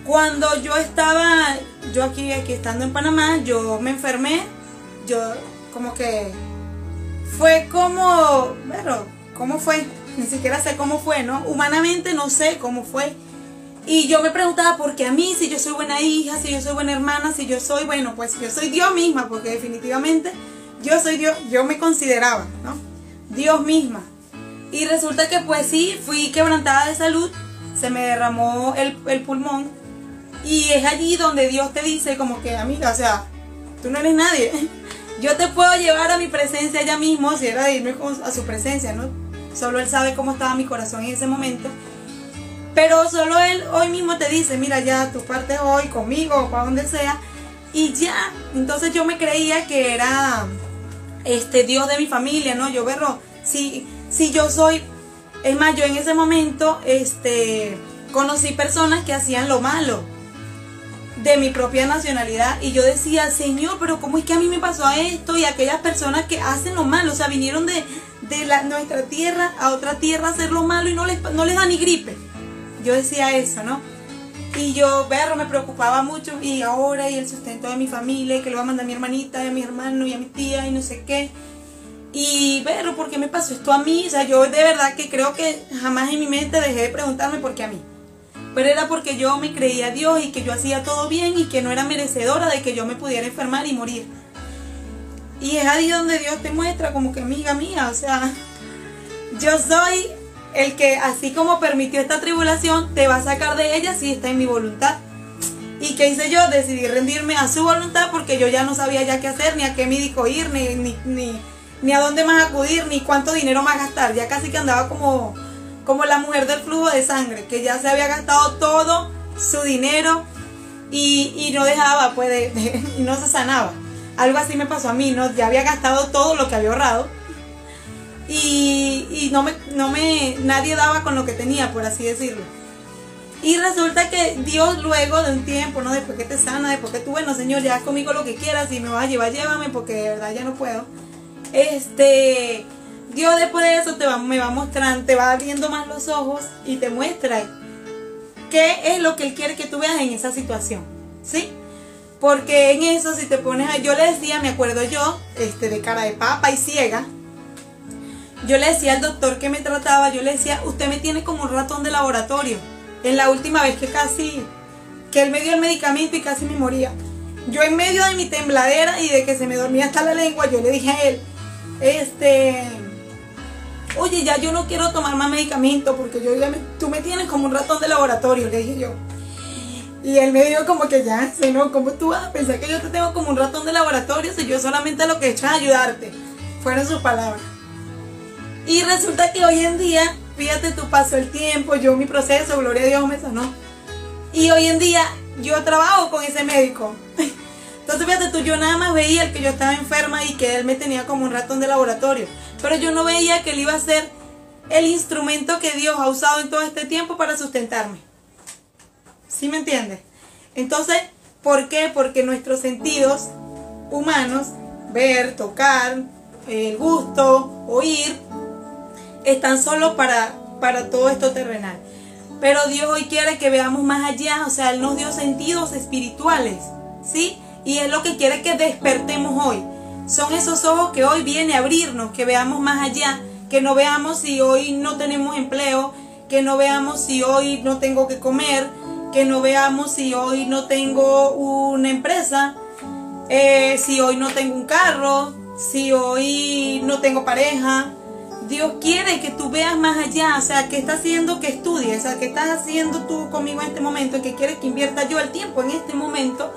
A: Cuando yo estaba, yo aquí, aquí estando en Panamá, yo me enfermé, yo como que fue como, bueno, ¿cómo fue? Ni siquiera sé cómo fue, ¿no? Humanamente no sé cómo fue. Y yo me preguntaba, ¿por qué a mí? Si yo soy buena hija, si yo soy buena hermana, si yo soy, bueno, pues yo soy Dios misma, porque definitivamente yo soy Dios, yo me consideraba, ¿no? Dios misma. Y resulta que pues sí, fui quebrantada de salud, se me derramó el, el pulmón. Y es allí donde Dios te dice como que, amiga, o sea, tú no eres nadie. *laughs* Yo te puedo llevar a mi presencia ya mismo, si era de irme a su presencia, ¿no? Solo Él sabe cómo estaba mi corazón en ese momento. Pero solo Él hoy mismo te dice, mira ya, tu parte hoy conmigo o para donde sea. Y ya, entonces yo me creía que era este Dios de mi familia, ¿no? Yo, verlo, si, si yo soy, es más, yo en ese momento, este, conocí personas que hacían lo malo de mi propia nacionalidad y yo decía, Señor, pero ¿cómo es que a mí me pasó esto? Y aquellas personas que hacen lo malo, o sea, vinieron de, de la, nuestra tierra a otra tierra a hacer lo malo y no les, no les da ni gripe. Yo decía eso, ¿no? Y yo, verlo, me preocupaba mucho y ahora y el sustento de mi familia, que lo va a mandar mi hermanita y a mi hermano y a mi tía y no sé qué. Y verlo, ¿por qué me pasó esto a mí? O sea, yo de verdad que creo que jamás en mi mente dejé de preguntarme por qué a mí. Pero era porque yo me creía a Dios y que yo hacía todo bien y que no era merecedora de que yo me pudiera enfermar y morir. Y es ahí donde Dios te muestra como que amiga mía, o sea, yo soy el que así como permitió esta tribulación, te va a sacar de ella si está en mi voluntad. ¿Y qué hice yo? Decidí rendirme a su voluntad porque yo ya no sabía ya qué hacer, ni a qué médico ir, ni, ni, ni, ni a dónde más acudir, ni cuánto dinero más gastar. Ya casi que andaba como como la mujer del flujo de sangre, que ya se había gastado todo su dinero y, no dejaba, pues, *laughs* y no se sanaba. Algo así me pasó a mí, ¿no? Ya había gastado todo lo que había ahorrado y, no, me, no me, nadie daba con lo que tenía, por así decirlo. Y resulta que Dios luego de un tiempo, ¿no? Después que te sana, después que tú, bueno, Señor, ya conmigo lo que quieras y me vas a llevar, llévame porque de verdad ya no puedo. Este, Dios después de eso te va, me va mostrando, te va abriendo más los ojos y te muestra qué es lo que Él quiere que tú veas en esa situación, ¿sí? Porque en eso, si te pones a... Yo le decía, me acuerdo yo, este, de cara de papa y ciega, yo le decía al doctor que me trataba, yo le decía, usted me tiene como un ratón de laboratorio. En la última vez que casi, que él me dio el medicamento y casi me moría. Yo en medio de mi tembladera y de que se me dormía hasta la lengua, yo le dije a él, este, oye, ya yo no quiero tomar más medicamento porque yo ya tú me tienes como un ratón de laboratorio, le dije yo. Y él me dijo como que ya, sé, ¿no? ¿Cómo tú vas a pensar que yo te tengo como un ratón de laboratorio si yo solamente lo que he hecho es ayudarte? Fueron sus palabras. Y resulta que hoy en día, fíjate, tú pasó el tiempo, yo mi proceso, gloria a Dios me sanó. Y hoy en día yo trabajo con ese médico. *laughs* Entonces fíjate tú, yo nada más veía el que yo estaba enferma y que él me tenía como un ratón de laboratorio. Pero yo no veía que él iba a ser el instrumento que Dios ha usado en todo este tiempo para sustentarme. ¿Sí me entiendes? Entonces, ¿por qué? Porque nuestros sentidos humanos, ver, tocar, el gusto, oír, están solo para, para todo esto terrenal. Pero Dios hoy quiere que veamos más allá, o sea, Él nos dio sentidos espirituales, ¿sí? Y es lo que quiere que despertemos hoy. Son esos ojos que hoy viene a abrirnos, que veamos más allá, que no veamos si hoy no tenemos empleo, que no veamos si hoy no tengo que comer, que no veamos si hoy no tengo una empresa, eh, si hoy no tengo un carro, si hoy no tengo pareja. Dios quiere que tú veas más allá, o sea, que está haciendo que estudies, o sea, que estás haciendo tú conmigo en este momento, que quieres que invierta yo el tiempo en este momento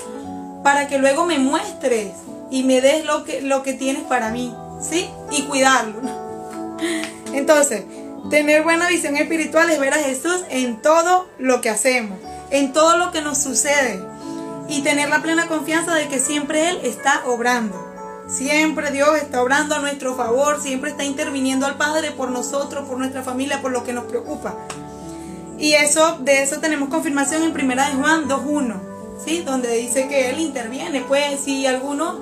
A: para que luego me muestres y me des lo que, lo que tienes para mí, ¿sí? Y cuidarlo. Entonces, tener buena visión espiritual es ver a Jesús en todo lo que hacemos, en todo lo que nos sucede y tener la plena confianza de que siempre Él está obrando. Siempre Dios está obrando a nuestro favor, siempre está interviniendo al Padre por nosotros, por nuestra familia, por lo que nos preocupa. Y eso, de eso tenemos confirmación en Primera de Juan 2.1 ¿sí? Donde dice que Él interviene. Pues si alguno,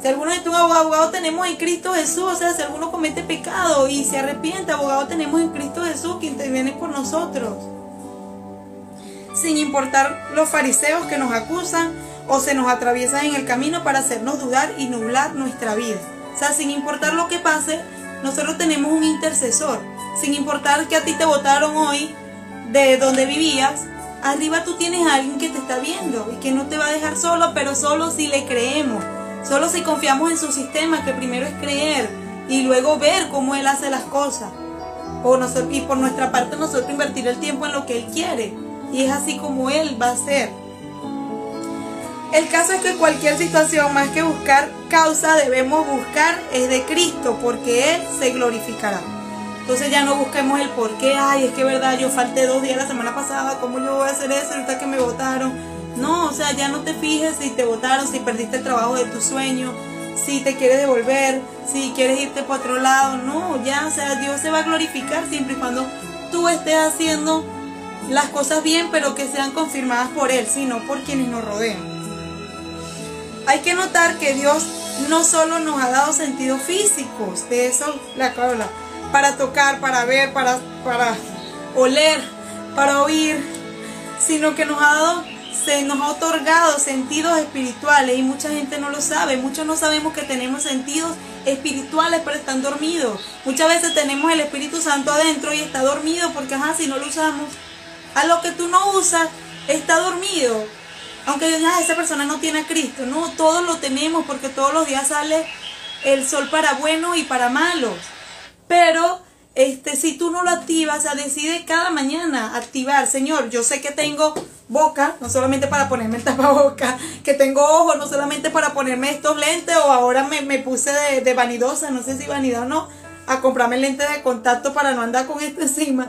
A: si alguno es un abogado, tenemos en Cristo Jesús, o sea, si alguno comete pecado y se arrepiente, abogado tenemos en Cristo Jesús que interviene por nosotros. Sin importar los fariseos que nos acusan o se nos atraviesan en el camino para hacernos dudar y nublar nuestra vida. O sea, sin importar lo que pase, nosotros tenemos un intercesor. Sin importar que a ti te votaron hoy de donde vivías, arriba tú tienes a alguien que te está viendo y que no te va a dejar solo, pero solo si le creemos. Solo si confiamos en su sistema, que primero es creer y luego ver cómo Él hace las cosas. y por nuestra parte nosotros invertir el tiempo en lo que Él quiere. Y es así como Él va a ser. El caso es que cualquier situación más que buscar causa debemos buscar es de Cristo porque Él se glorificará. Entonces ya no busquemos el por qué, ay, es que verdad, yo falté dos días la semana pasada, ¿cómo yo voy a hacer eso ahorita que me votaron? No, o sea, ya no te fijes si te votaron, si perdiste el trabajo de tu sueño, si te quieres devolver, si quieres irte para otro lado, no, ya, o sea, Dios se va a glorificar siempre y cuando tú estés haciendo las cosas bien, pero que sean confirmadas por Él, sino por quienes nos rodean. Hay que notar que Dios no solo nos ha dado sentidos físicos, de eso la acabo para tocar, para ver, para, para oler, para oír, sino que nos ha dado, se nos ha otorgado sentidos espirituales y mucha gente no lo sabe. Muchos no sabemos que tenemos sentidos espirituales pero están dormidos. Muchas veces tenemos el Espíritu Santo adentro y está dormido porque ajá, si no lo usamos. A lo que tú no usas está dormido. Aunque ah, esa persona no tiene a Cristo. No, todos lo tenemos porque todos los días sale el sol para buenos y para malos. Pero este, si tú no lo activas, o sea, decide cada mañana activar, Señor, yo sé que tengo boca, no solamente para ponerme el tapaboca, que tengo ojos, no solamente para ponerme estos lentes, o ahora me, puse de, vanidosa, no sé si vanidad o no, a comprarme lentes de contacto para no andar con esto encima.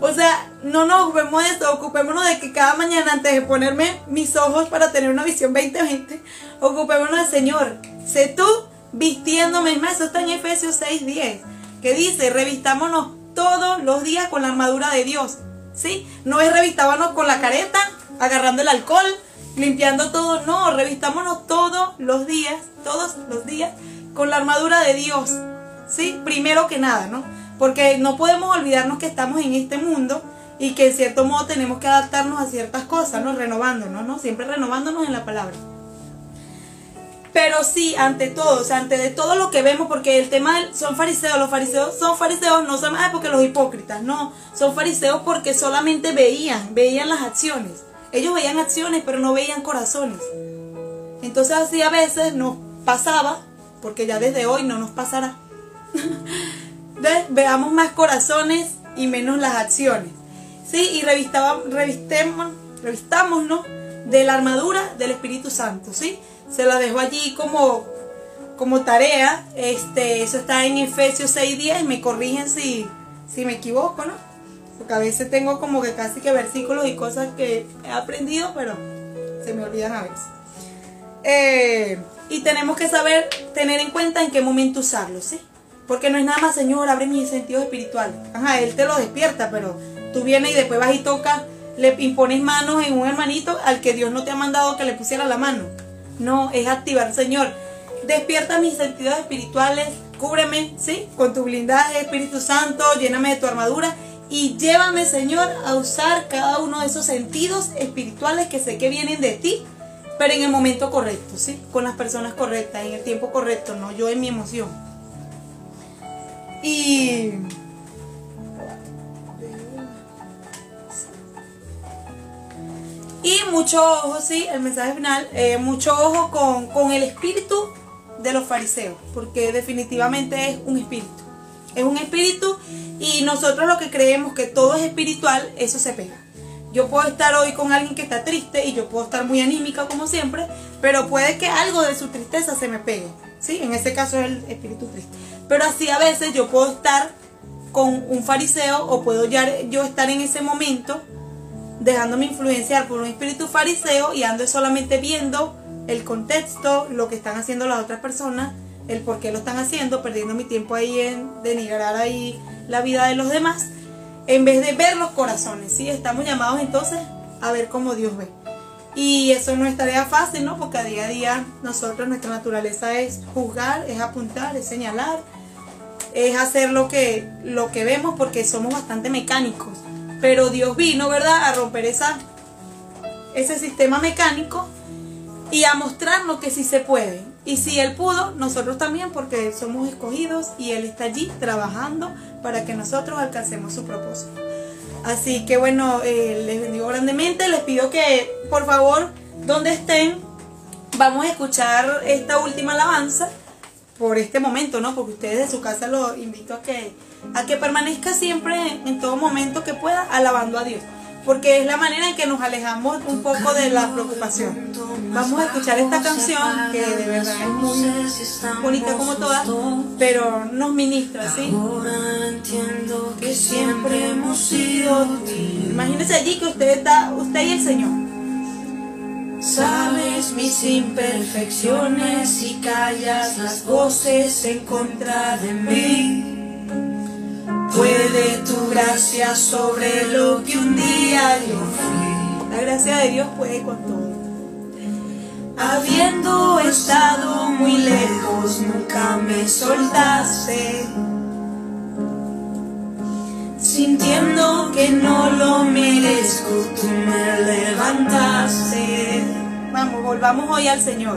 A: O sea, no nos ocupemos de esto, ocupémonos de que cada mañana antes de ponerme mis ojos para tener una visión 2020, ocupémonos de Señor, sé tú vistiéndome, más eso está en Efesios 6:10 que dice, revistámonos todos los días con la armadura de Dios. ¿Sí? No es revistámonos con la careta, agarrando el alcohol, limpiando todo. No, revistámonos todos los días, todos los días, con la armadura de Dios. ¿Sí? Primero que nada, ¿no? Porque no podemos olvidarnos que estamos en este mundo y que en cierto modo tenemos que adaptarnos a ciertas cosas, ¿no? Renovándonos, ¿no? Siempre renovándonos en la palabra. Pero sí, ante todo, o sea, ante de todo lo que vemos, porque el tema son fariseos, los fariseos son fariseos no son ah, porque los hipócritas, no, son fariseos porque solamente veían, veían las acciones. Ellos veían acciones, pero no veían corazones. Entonces así a veces nos pasaba, porque ya desde hoy no nos pasará. *laughs* Veamos más corazones y menos las acciones. Sí, y revistemos, revistámonos de la armadura del Espíritu Santo, ¿sí? se la dejo allí como, como tarea. Este, eso está en Efesios 6.10. Me corrigen si, si me equivoco, ¿no? Porque a veces tengo como que casi que versículos y cosas que he aprendido, pero se me olvidan a veces. Eh, y tenemos que saber, tener en cuenta en qué momento usarlo, ¿sí? Porque no es nada más, Señor, abre mis sentidos espirituales. Ajá, Él te lo despierta, pero tú vienes y después vas y tocas, le impones manos en un hermanito al que Dios no te ha mandado que le pusiera la mano. No, es activar, Señor. Despierta mis sentidos espirituales, cúbreme, ¿sí? Con tu blindaje, Espíritu Santo, lléname de tu armadura y llévame, Señor, a usar cada uno de esos sentidos espirituales que sé que vienen de ti, pero en el momento correcto, ¿sí? Con las personas correctas, en el tiempo correcto, no yo en mi emoción. Y Y mucho ojo, sí, el mensaje final, eh, mucho ojo con, con el espíritu de los fariseos, porque definitivamente es un espíritu. Es un espíritu y nosotros lo que creemos que todo es espiritual, eso se pega. Yo puedo estar hoy con alguien que está triste y yo puedo estar muy anímica como siempre, pero puede que algo de su tristeza se me pegue. ¿sí? En ese caso es el espíritu triste. Pero así a veces yo puedo estar con un fariseo o puedo ya yo estar en ese momento dejándome influenciar por un espíritu fariseo y ando solamente viendo el contexto, lo que están haciendo las otras personas, el por qué lo están haciendo, perdiendo mi tiempo ahí en denigrar ahí la vida de los demás, en vez de ver los corazones, ¿sí? Estamos llamados entonces a ver cómo Dios ve. Y eso no es tarea fácil, ¿no? Porque a día a día nosotros, nuestra naturaleza es juzgar, es apuntar, es señalar, es hacer lo que, lo que vemos porque somos bastante mecánicos. Pero Dios vino, ¿verdad?, a romper esa, ese sistema mecánico y a mostrarnos que sí se puede. Y si Él pudo, nosotros también, porque somos escogidos y Él está allí trabajando para que nosotros alcancemos su propósito. Así que bueno, eh, les bendigo grandemente. Les pido que, por favor, donde estén, vamos a escuchar esta última alabanza por este momento, ¿no? Porque ustedes de su casa los invito a que, a que permanezca siempre en todo momento que pueda alabando a Dios porque es la manera en que nos alejamos un poco de la preocupación. Vamos a escuchar esta canción que de verdad es muy bonita como todas, pero nos ministra, ¿sí? entiendo que siempre hemos sido Imagínense allí que usted está, usted y el Señor. Sabes mis imperfecciones y callas las voces en contra de mí. Puede tu gracia sobre lo que un día yo fui. La gracia de Dios puede con todo. Habiendo estado muy lejos, nunca me soltaste. Sintiendo que no lo merezco, tú me levantaste. Vamos, volvamos hoy al Señor.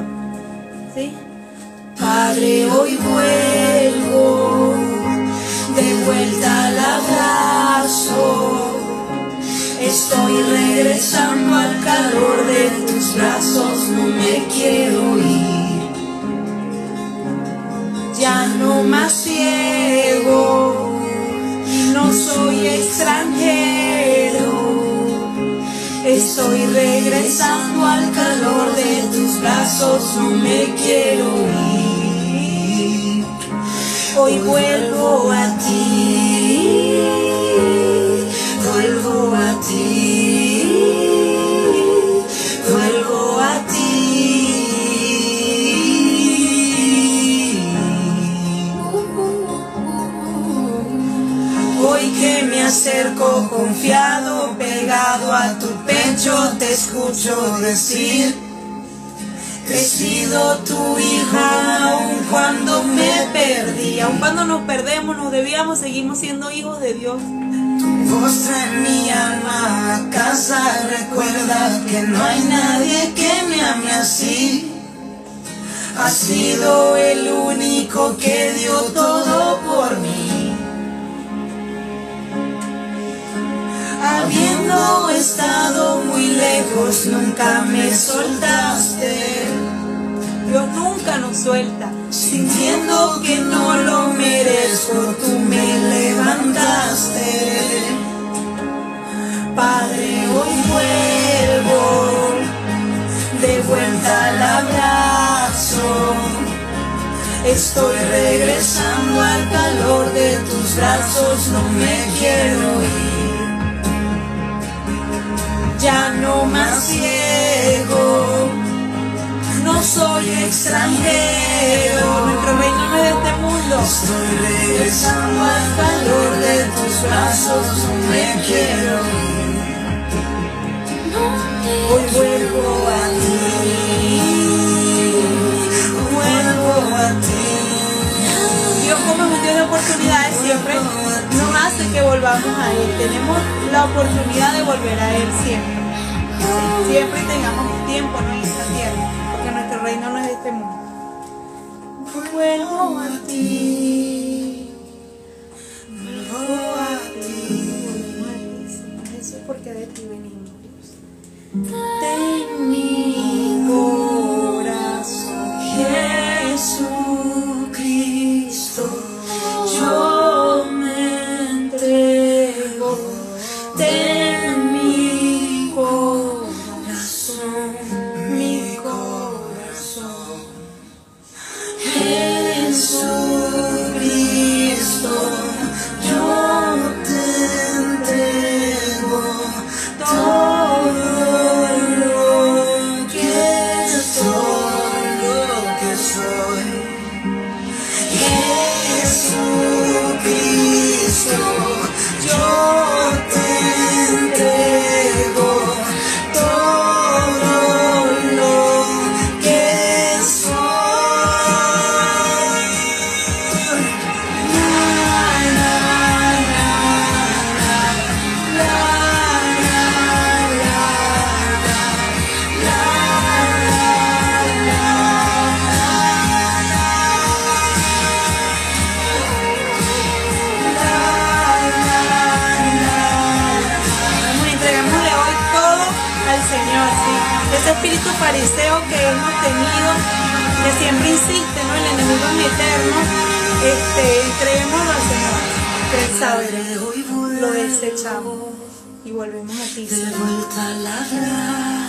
A: ¿Sí? Padre, hoy vuelvo de vuelta al abrazo. Estoy regresando al calor de tus brazos, no me quiero ir. Ya no más ciego, no soy extranjero. Estoy regresando al calor de tus brazos, no me quiero ir hoy vuelvo a ti, escucho decir. He sido tu hija aun cuando me perdí. Aun cuando nos perdemos, nos debíamos, seguimos siendo hijos de Dios. Tu voz en mi alma a casa recuerda que no hay nadie que me ame así. Ha sido el único que dio todo por mí. Habiendo estado muy lejos, nunca me soltaste. Dios nunca nos suelta. Sintiendo que no lo merezco, tú me levantaste. Padre, hoy vuelvo de vuelta al abrazo. Estoy regresando al calor de tus brazos, no me quiero ir. Ya no más ciego no soy extranjero, nuestro reino no es de este mundo. Estoy regresando al calor de tus brazos, no me quiero ir. Hoy vuelvo a ti, vuelvo a ti. Dios como es un Dios de oportunidades siempre nos hace que volvamos a Él. Tenemos la oportunidad de volver a Él siempre. Siempre tengamos tiempo ¿no? en esta tierra reino no es este mundo. Vuelvo a ti. Vuelvo a ti. Vuelvo a ti, Señor Jesús, porque de ti venimos, Dios.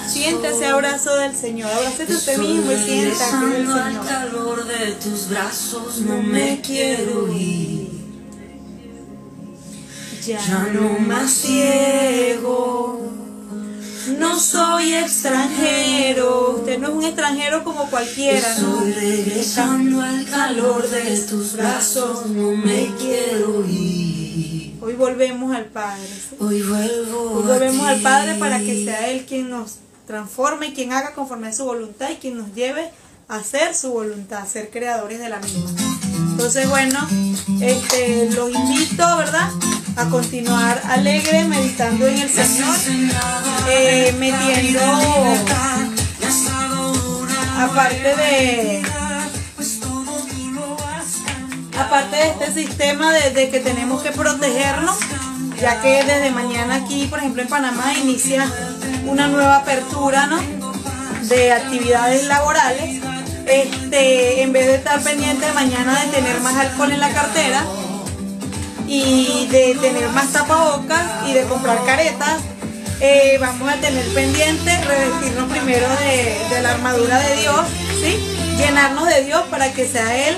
A: Siente ese abrazo del Señor, abrázate usted mismo y sienta que es el Señor.
B: calor de tus brazos no me quiero ir.
A: Ya
B: Ya no más ciego.
A: No soy extranjero. Usted no es un extranjero como cualquiera, ¿no?
B: Estoy regresando al calor de tus brazos, no me quiero ir.
A: Hoy volvemos al Padre. ¿sí?
B: Hoy vuelvo.
A: Hoy volvemos
B: a
A: al
B: ti.
A: Padre para que sea Él quien nos transforme y quien haga conforme a su voluntad y quien nos lleve a hacer su voluntad, a ser creadores de la misma. Entonces, bueno, este, los invito, ¿verdad? A continuar alegre, meditando en el Señor, eh, metiendo, aparte de, aparte de este sistema de, de que tenemos que protegernos, ya que desde mañana aquí, por ejemplo en Panamá, inicia una nueva apertura, ¿no? De actividades laborales. Este, en vez de estar pendiente mañana de tener más alcohol en la cartera y de tener más tapabocas y de comprar caretas, eh, vamos a tener pendiente revestirnos primero de, la armadura de Dios, ¿sí? Llenarnos de Dios para que sea Él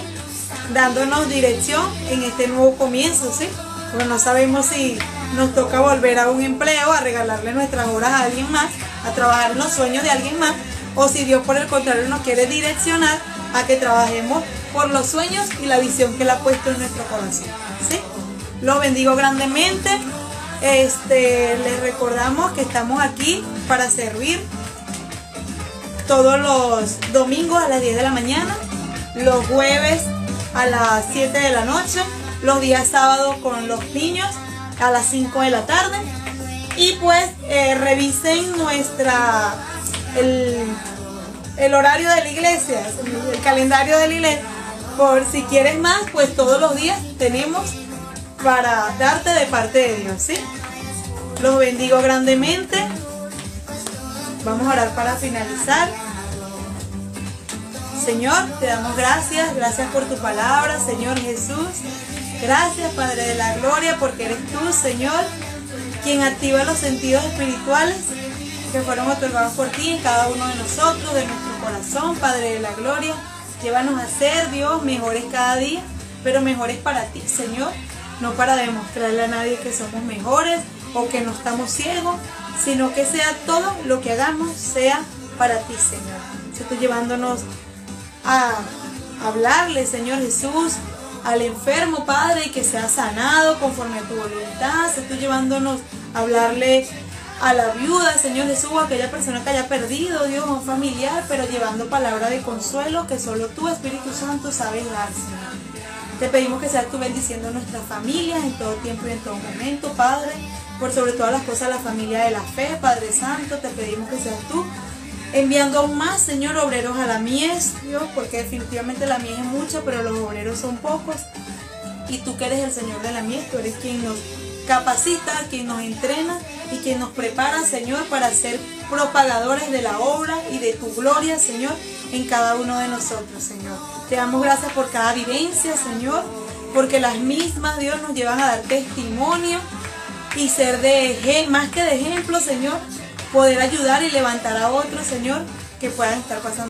A: dándonos dirección en este nuevo comienzo, ¿sí? Porque no sabemos si nos toca volver a un empleo, a regalarle nuestras horas a alguien más, a trabajar los sueños de alguien más, o si Dios por el contrario nos quiere direccionar a que trabajemos por los sueños y la visión que Él ha puesto en nuestro corazón, ¿sí? Lo bendigo grandemente. Este, les recordamos que estamos aquí para servir todos los domingos a las 10 de la mañana, los jueves a las 7 de la noche, los días sábados con los niños a las 5 de la tarde. Y pues eh, revisen nuestra el, el horario de la iglesia, el calendario de la iglesia. Por si quieres más, pues todos los días tenemos para darte de parte de Dios, ¿sí? Los bendigo grandemente. Vamos a orar para finalizar. Señor, te damos gracias, gracias por tu palabra, Señor Jesús. Gracias, Padre de la Gloria, porque eres tú, Señor, quien activa los sentidos espirituales que fueron otorgados por ti en cada uno de nosotros, de nuestro corazón, Padre de la Gloria. Llévanos a ser, Dios, mejores cada día, pero mejores para ti, Señor, no para demostrarle a nadie que somos mejores o que no estamos ciegos, sino que sea todo lo que hagamos sea para ti, Señor. Se estoy llevándonos a hablarle, Señor Jesús, al enfermo, Padre, y que sea sanado conforme a tu voluntad. Se estoy llevándonos a hablarle a la viuda, Señor Jesús, a aquella persona que haya perdido, Dios, un familiar, pero llevando palabra de consuelo que solo tú, Espíritu Santo, sabes dar, Señor. Te pedimos que seas tú bendiciendo a nuestras familias en todo tiempo y en todo momento, Padre. Por sobre todas las cosas, la familia de la fe, Padre Santo, te pedimos que seas tú enviando aún más, Señor, obreros a la mies, Dios, porque definitivamente la mies es mucha, pero los obreros son pocos. Y tú que eres el Señor de la mies, tú eres quien nos capacita, quien nos entrena y quien nos prepara, Señor, para ser propagadores de la obra y de tu gloria, Señor, en cada uno de nosotros, Señor. Te damos gracias por cada vivencia, Señor, porque las mismas, Dios, nos llevan a dar testimonio y ser de más que de ejemplo, Señor, poder ayudar y levantar a otros, Señor, que puedan estar pasando.